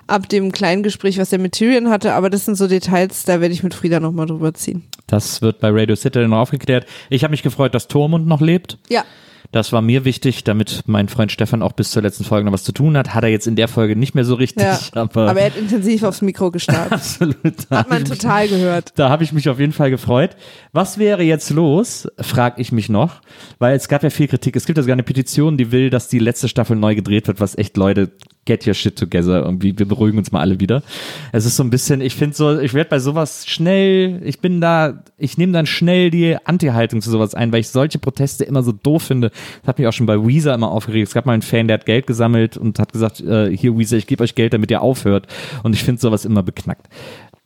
ab dem kleinen Gespräch, was er mit Tyrion hatte, aber das sind so Details, da werde ich mit Frieda nochmal drüber ziehen. Das wird bei Radio City noch aufgeklärt. Ich habe mich gefreut, dass Tormund noch lebt. Ja. Das war mir wichtig, damit mein Freund Stefan auch bis zur letzten Folge noch was zu tun hat. Hat er jetzt in der Folge nicht mehr so richtig, Ja, aber, aber er hat intensiv aufs Mikro gestarrt. absolut. Hat man ich mich- total gehört. Da habe ich mich auf jeden Fall gefreut. Was wäre jetzt los, frage ich mich noch, weil es gab ja viel Kritik. Es gibt ja sogar eine Petition, die will, dass die letzte Staffel neu gedreht wird, was echt Leute get your shit together. Irgendwie, wir beruhigen uns mal alle wieder. Es ist so ein bisschen, ich finde so, ich werde bei sowas schnell, ich bin da, ich nehme dann schnell die Anti-Haltung zu sowas ein, weil ich solche Proteste immer so doof finde. Das hat mich auch schon bei Weezer immer aufgeregt. Es gab mal einen Fan, der hat Geld gesammelt und hat gesagt, äh, hier Weezer, ich gebe euch Geld, damit ihr aufhört. Und ich finde sowas immer beknackt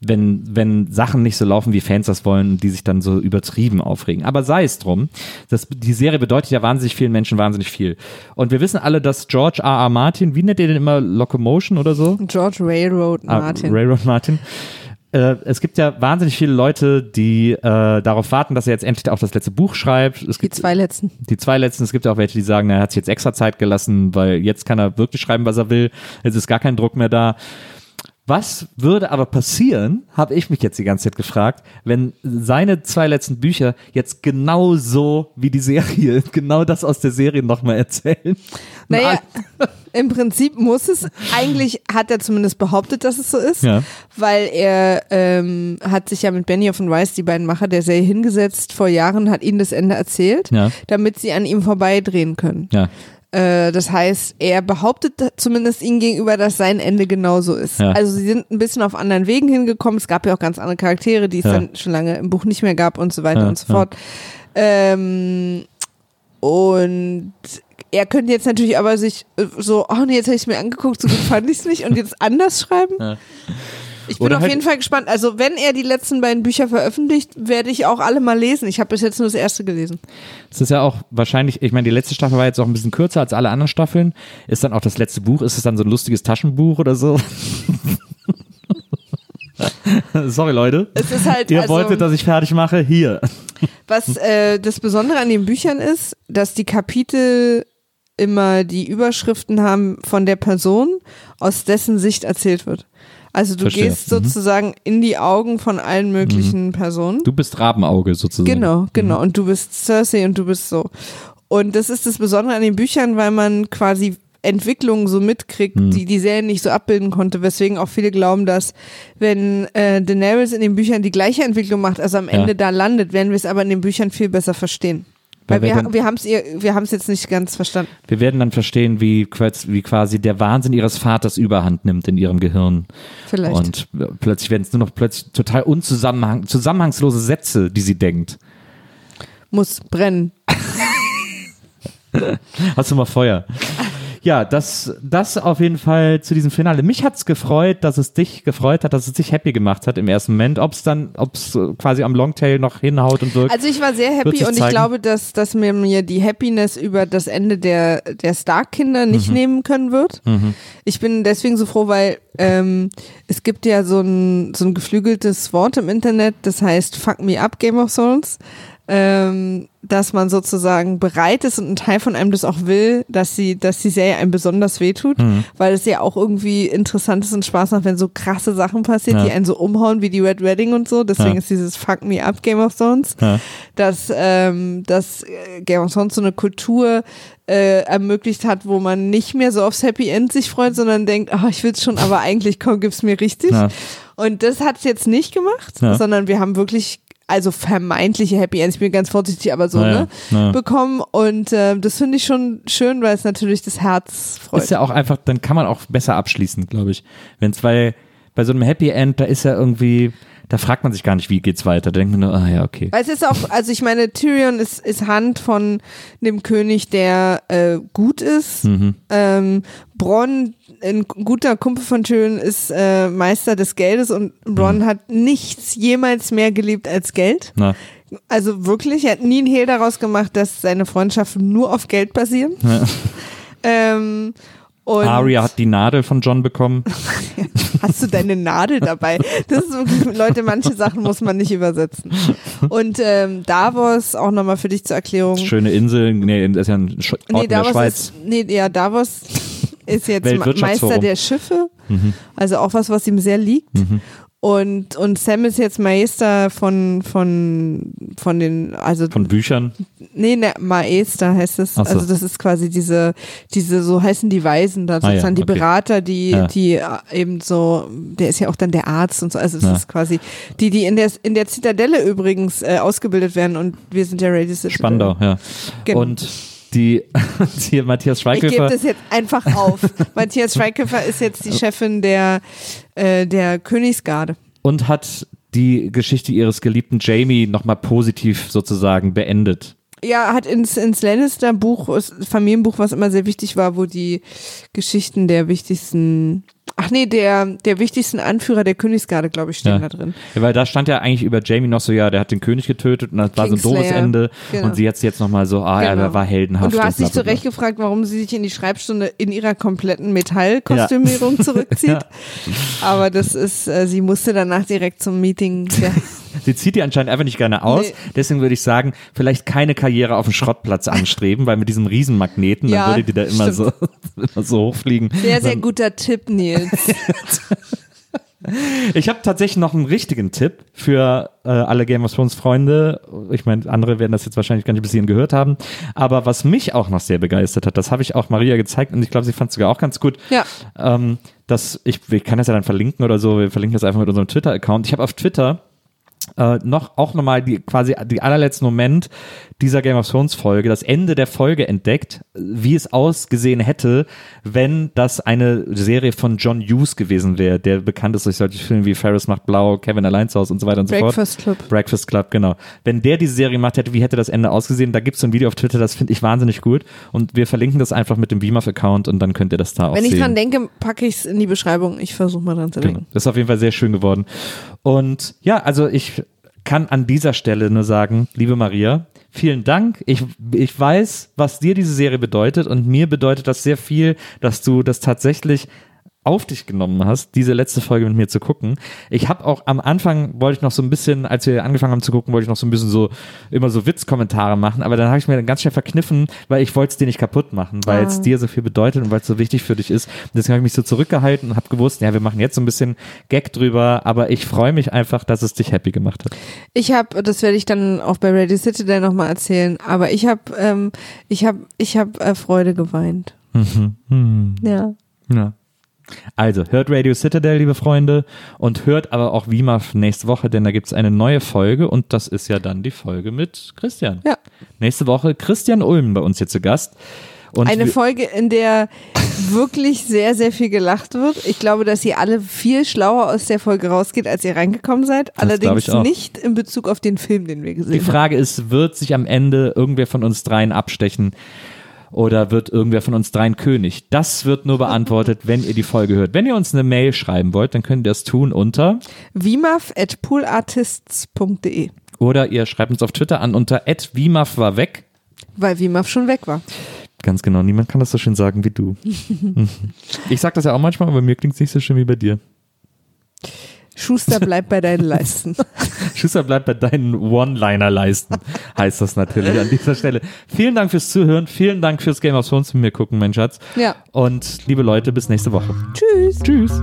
wenn, wenn Sachen nicht so laufen, wie Fans das wollen, die sich dann so übertrieben aufregen. Aber sei es drum, das, die Serie bedeutet ja wahnsinnig vielen Menschen wahnsinnig viel. Und wir wissen alle, dass George R. R. Martin, wie nennt ihr den immer, Locomotion oder so? George Railroad Ah, Martin. Railroad Martin. Äh, es gibt ja wahnsinnig viele Leute, die äh, darauf warten, dass er jetzt endlich auch das letzte Buch schreibt. Es die gibt zwei letzten. die zwei letzten, es gibt auch welche, die sagen, er hat sich jetzt extra Zeit gelassen, weil jetzt kann er wirklich schreiben, was er will. Es ist gar kein Druck mehr da. Was würde aber passieren, habe ich mich jetzt die ganze Zeit gefragt, wenn seine zwei letzten Bücher jetzt genau so wie die Serie, genau das aus der Serie nochmal erzählen? Naja, im Prinzip muss es, eigentlich hat er zumindest behauptet, dass es so ist, Ja. weil er ähm, hat sich ja mit Benioff und Weiss, die beiden Macher der Serie, hingesetzt vor Jahren, hat ihnen das Ende erzählt, Ja. damit sie an ihm vorbeidrehen können. Ja, das heißt, er behauptet zumindest ihnen gegenüber, dass sein Ende genauso ist. Ja. Also sie sind ein bisschen auf anderen Wegen hingekommen. Es gab ja auch ganz andere Charaktere, die es Ja. dann schon lange im Buch nicht mehr gab und so weiter Ja, und so fort. Ähm, und er könnte jetzt natürlich aber sich äh, so, oh nee, jetzt habe ich es mir angeguckt, so gut fand ich es nicht und jetzt anders schreiben. Ich bin Oder auf halt- jeden Fall gespannt. Also wenn er die letzten beiden Bücher veröffentlicht, werde ich auch alle mal lesen. Ich habe bis jetzt nur das erste gelesen. Es ist ja auch wahrscheinlich, ich meine, die letzte Staffel war jetzt auch ein bisschen kürzer als alle anderen Staffeln. Ist dann auch das letzte Buch, ist es dann so ein lustiges Taschenbuch oder so? Sorry, Leute. Es ist halt, Ihr also, wolltet, dass ich fertig mache? Hier. Was äh, das Besondere an den Büchern ist, dass die Kapitel immer die Überschriften haben von der Person, aus dessen Sicht erzählt wird. Also du Verstehe. gehst Mhm. sozusagen in die Augen von allen möglichen Personen. Du bist Rabenauge sozusagen. Genau, Mhm. genau. Und du bist Cersei und du bist so. Und das ist das Besondere an den Büchern, weil man quasi Entwicklungen so mitkriegt, Mhm. die die Serie nicht so abbilden konnte, weswegen auch viele glauben, dass wenn äh, Daenerys in den Büchern die gleiche Entwicklung macht, also am Ja. Ende da landet, werden wir es aber in den Büchern viel besser verstehen. Weil Weil wir wir, dann- wir haben es wir haben's jetzt nicht ganz verstanden. Wir werden dann verstehen, wie, quasi- wie quasi der Wahnsinn ihres Vaters überhand nimmt in ihrem Gehirn. Vielleicht. Und plötzlich werden es nur noch plötzlich total unzusammenhang zusammenhangslose Sätze, die sie denkt. Muss brennen. Hast du mal Feuer? Ja, das, das auf jeden Fall zu diesem Finale. Mich hat's gefreut, dass es dich gefreut hat, dass es dich happy gemacht hat im ersten Moment. Ob es dann, ob es quasi am Longtail noch hinhaut und wirkt. Also ich war sehr happy und ich zeigen. glaube, dass, dass mir, mir die Happiness über das Ende der, der Stark-Kinder Mhm. nicht nehmen können wird. Ich bin deswegen so froh, weil ähm, es gibt ja so ein, so ein geflügeltes Wort im Internet, das heißt Fuck me up, Game of Thrones. Ähm, dass man sozusagen bereit ist und ein Teil von einem das auch will, dass sie, dass die Serie einem besonders wehtut, Mhm. weil es ja auch irgendwie interessant ist und Spaß macht, wenn so krasse Sachen passieren, Ja. die einen so umhauen wie die Red Wedding und so. Deswegen Ja. ist dieses Fuck me up Game of Thrones Ja. dass, ähm, dass äh, Game of Thrones so eine Kultur äh, ermöglicht hat, wo man nicht mehr so aufs Happy End sich freut, sondern denkt, oh, ich will's schon, aber eigentlich komm, gib's mir richtig. Und das hat's jetzt nicht gemacht, sondern wir haben wirklich also vermeintliche Happy Ends, ich bin ganz vorsichtig, aber so, Naja, ne, naja. bekommen und äh, das finde ich schon schön, weil es natürlich das Herz freut. Ist ja auch einfach, dann kann man auch besser abschließen, glaube ich. Wenn es bei, bei so einem Happy End, da ist ja irgendwie, da fragt man sich gar nicht, wie geht's weiter. Da denkt man nur, ah ja, okay. Weil es ist auch, also ich meine, Tyrion ist, ist Hand von dem König, der äh, gut ist. Mhm. Ähm, Bronn, ein guter Kumpel von Tyrion, ist äh, Meister des Geldes und Mhm. Bronn hat nichts jemals mehr geliebt als Geld. Na, Also wirklich, er hat nie einen Hehl daraus gemacht, dass seine Freundschaften nur auf Geld basieren. Ähm, und Arya hat die Nadel von John bekommen. Hast du deine Nadel dabei? Das ist wirklich, Leute, manche Sachen muss man nicht übersetzen. Und ähm, Davos, auch nochmal für dich zur Erklärung. Schöne Insel, nee, das ist ja ein Sch Ort Nee, in der Schweiz. ist, nee, ja, Davos ist jetzt. Meister der Schiffe. Also auch was, was ihm sehr liegt. Mhm. Und, und Sam ist jetzt Meister von, von, von den, also, Von Büchern. nee, ne, Maester heißt es. So. Also das ist quasi diese, diese, so heißen die Weisen da, Ah ja, sozusagen die okay. Berater, die, Ja. die äh, eben so, der ist ja auch dann der Arzt und so, also es Ja. ist quasi, die, die in der, in der Zitadelle übrigens äh, ausgebildet werden und wir sind ja Radio Citadel. Spandau, ja. Genau. Und die, die Matthias Ich gebe Schweighöfer. das jetzt einfach auf. Matthias Schweighöfer ist jetzt die Chefin der, äh, der Königsgarde. und hat die Geschichte ihres geliebten Jamie nochmal positiv sozusagen beendet. Ja, hat ins, ins Lannister-Buch, Familienbuch, was immer sehr wichtig war, wo die Geschichten der wichtigsten, ach nee, der, der wichtigsten Anführer der Königsgarde, glaube ich, stehen Ja. da drin. Ja, weil da stand ja eigentlich über Jamie noch so, ja, der hat den König getötet und das war so ein doofes. Ende. Genau. Und sie hat jetzt nochmal so, ah ja, Genau. der war heldenhaft. Und du hast dich bla, bla, zu bla. Recht gefragt, warum sie sich in die Schreibstunde in ihrer kompletten Metallkostümierung zurückzieht. Ja. Aber das ist, äh, sie musste danach direkt zum Meeting. Der, Sie zieht die anscheinend einfach nicht gerne aus. Nee. Deswegen würde ich sagen, vielleicht keine Karriere auf dem Schrottplatz anstreben, weil mit diesem Riesenmagneten, Ja, dann würde die da immer so, immer so hochfliegen. sehr, sehr guter Tipp, Nils. Ich habe tatsächlich noch einen richtigen Tipp für äh, alle Game of Thrones Freunde. Ich meine, andere werden das jetzt wahrscheinlich gar nicht bis hierhin gehört haben. Aber was mich auch noch sehr begeistert hat, das habe ich auch Maria gezeigt und ich glaube, sie fand es sogar auch ganz gut. Ja. Ähm, das, ich, ich kann das ja dann verlinken oder so. Wir verlinken das einfach mit unserem Twitter-Account. Ich habe auf Twitter äh, noch auch nochmal die quasi die allerletzten Moment dieser Game of Thrones Folge, das Ende der Folge entdeckt, wie es ausgesehen hätte, wenn das eine Serie von John Hughes gewesen wäre, der bekannt ist durch solche Filme wie Ferris macht blau, Kevin allein zu Hause und so weiter und so fort. Breakfast Club. Breakfast Club, genau. Wenn der diese Serie gemacht hätte, wie hätte das Ende ausgesehen? Da gibt es so ein Video auf Twitter, das finde ich wahnsinnig gut. Und wir verlinken das einfach mit dem Beamer-Account und dann könnt ihr das da auch Wenn sehen. ich dran denke, packe ich es in die Beschreibung. Ich versuche mal dran zu Genau. denken. Das ist auf jeden Fall sehr schön geworden. Und ja, also ich kann an dieser Stelle nur sagen, liebe Maria, vielen Dank. Ich, ich weiß, was dir diese Serie bedeutet und mir bedeutet das sehr viel, dass du das tatsächlich auf dich genommen hast, diese letzte Folge mit mir zu gucken. Ich habe auch am Anfang wollte ich noch so ein bisschen, als wir angefangen haben zu gucken, wollte ich noch so ein bisschen so immer so Witzkommentare machen, aber dann habe ich mir dann ganz schnell verkniffen, weil ich wollte es dir nicht kaputt machen, weil es Ah. dir so viel bedeutet und weil es so wichtig für dich ist. Und deswegen habe ich mich so zurückgehalten und habe gewusst, ja, wir machen jetzt so ein bisschen Gag drüber, aber ich freue mich einfach, dass es dich happy gemacht hat. Ich habe, das werde ich dann auch bei Radio Citadel nochmal erzählen, aber ich habe, ähm, ich habe, ich habe äh, Freude geweint. Hm. Ja. Ja. Also, hört Radio Citadel, liebe Freunde, und hört aber auch WIMAF nächste Woche, denn da gibt es eine neue Folge und das ist ja dann die Folge mit Christian. Ja. Nächste Woche Christian Ulm bei uns hier zu Gast. Und Eine Folge, in der wirklich sehr, sehr viel gelacht wird. Ich glaube, dass ihr alle viel schlauer aus der Folge rausgeht, als ihr reingekommen seid. Allerdings nicht in Bezug auf den Film, den wir Die gesehen haben. Frage ist, wird sich am Ende irgendwer von uns dreien abstechen oder wird irgendwer von uns dreien König? Das wird nur beantwortet, wenn ihr die Folge hört. Wenn ihr uns eine Mail schreiben wollt, dann könnt ihr das tun unter Vimaf at poolartists.de, oder ihr schreibt uns auf Twitter an unter @wimaf war weg. weil Vimaf schon weg war. Ganz genau, niemand kann das so schön sagen wie du. ich sag das ja auch manchmal, aber mir klingt es nicht so schön wie bei dir. Schuster bleibt bei deinen Leisten. Schüsser bleibt bei deinen One-Liner leisten, heißt das natürlich an dieser Stelle. Vielen Dank fürs Zuhören, vielen Dank fürs Game of Thrones mit mir gucken, mein Schatz. Ja. Und liebe Leute, bis nächste Woche. Tschüss. Tschüss.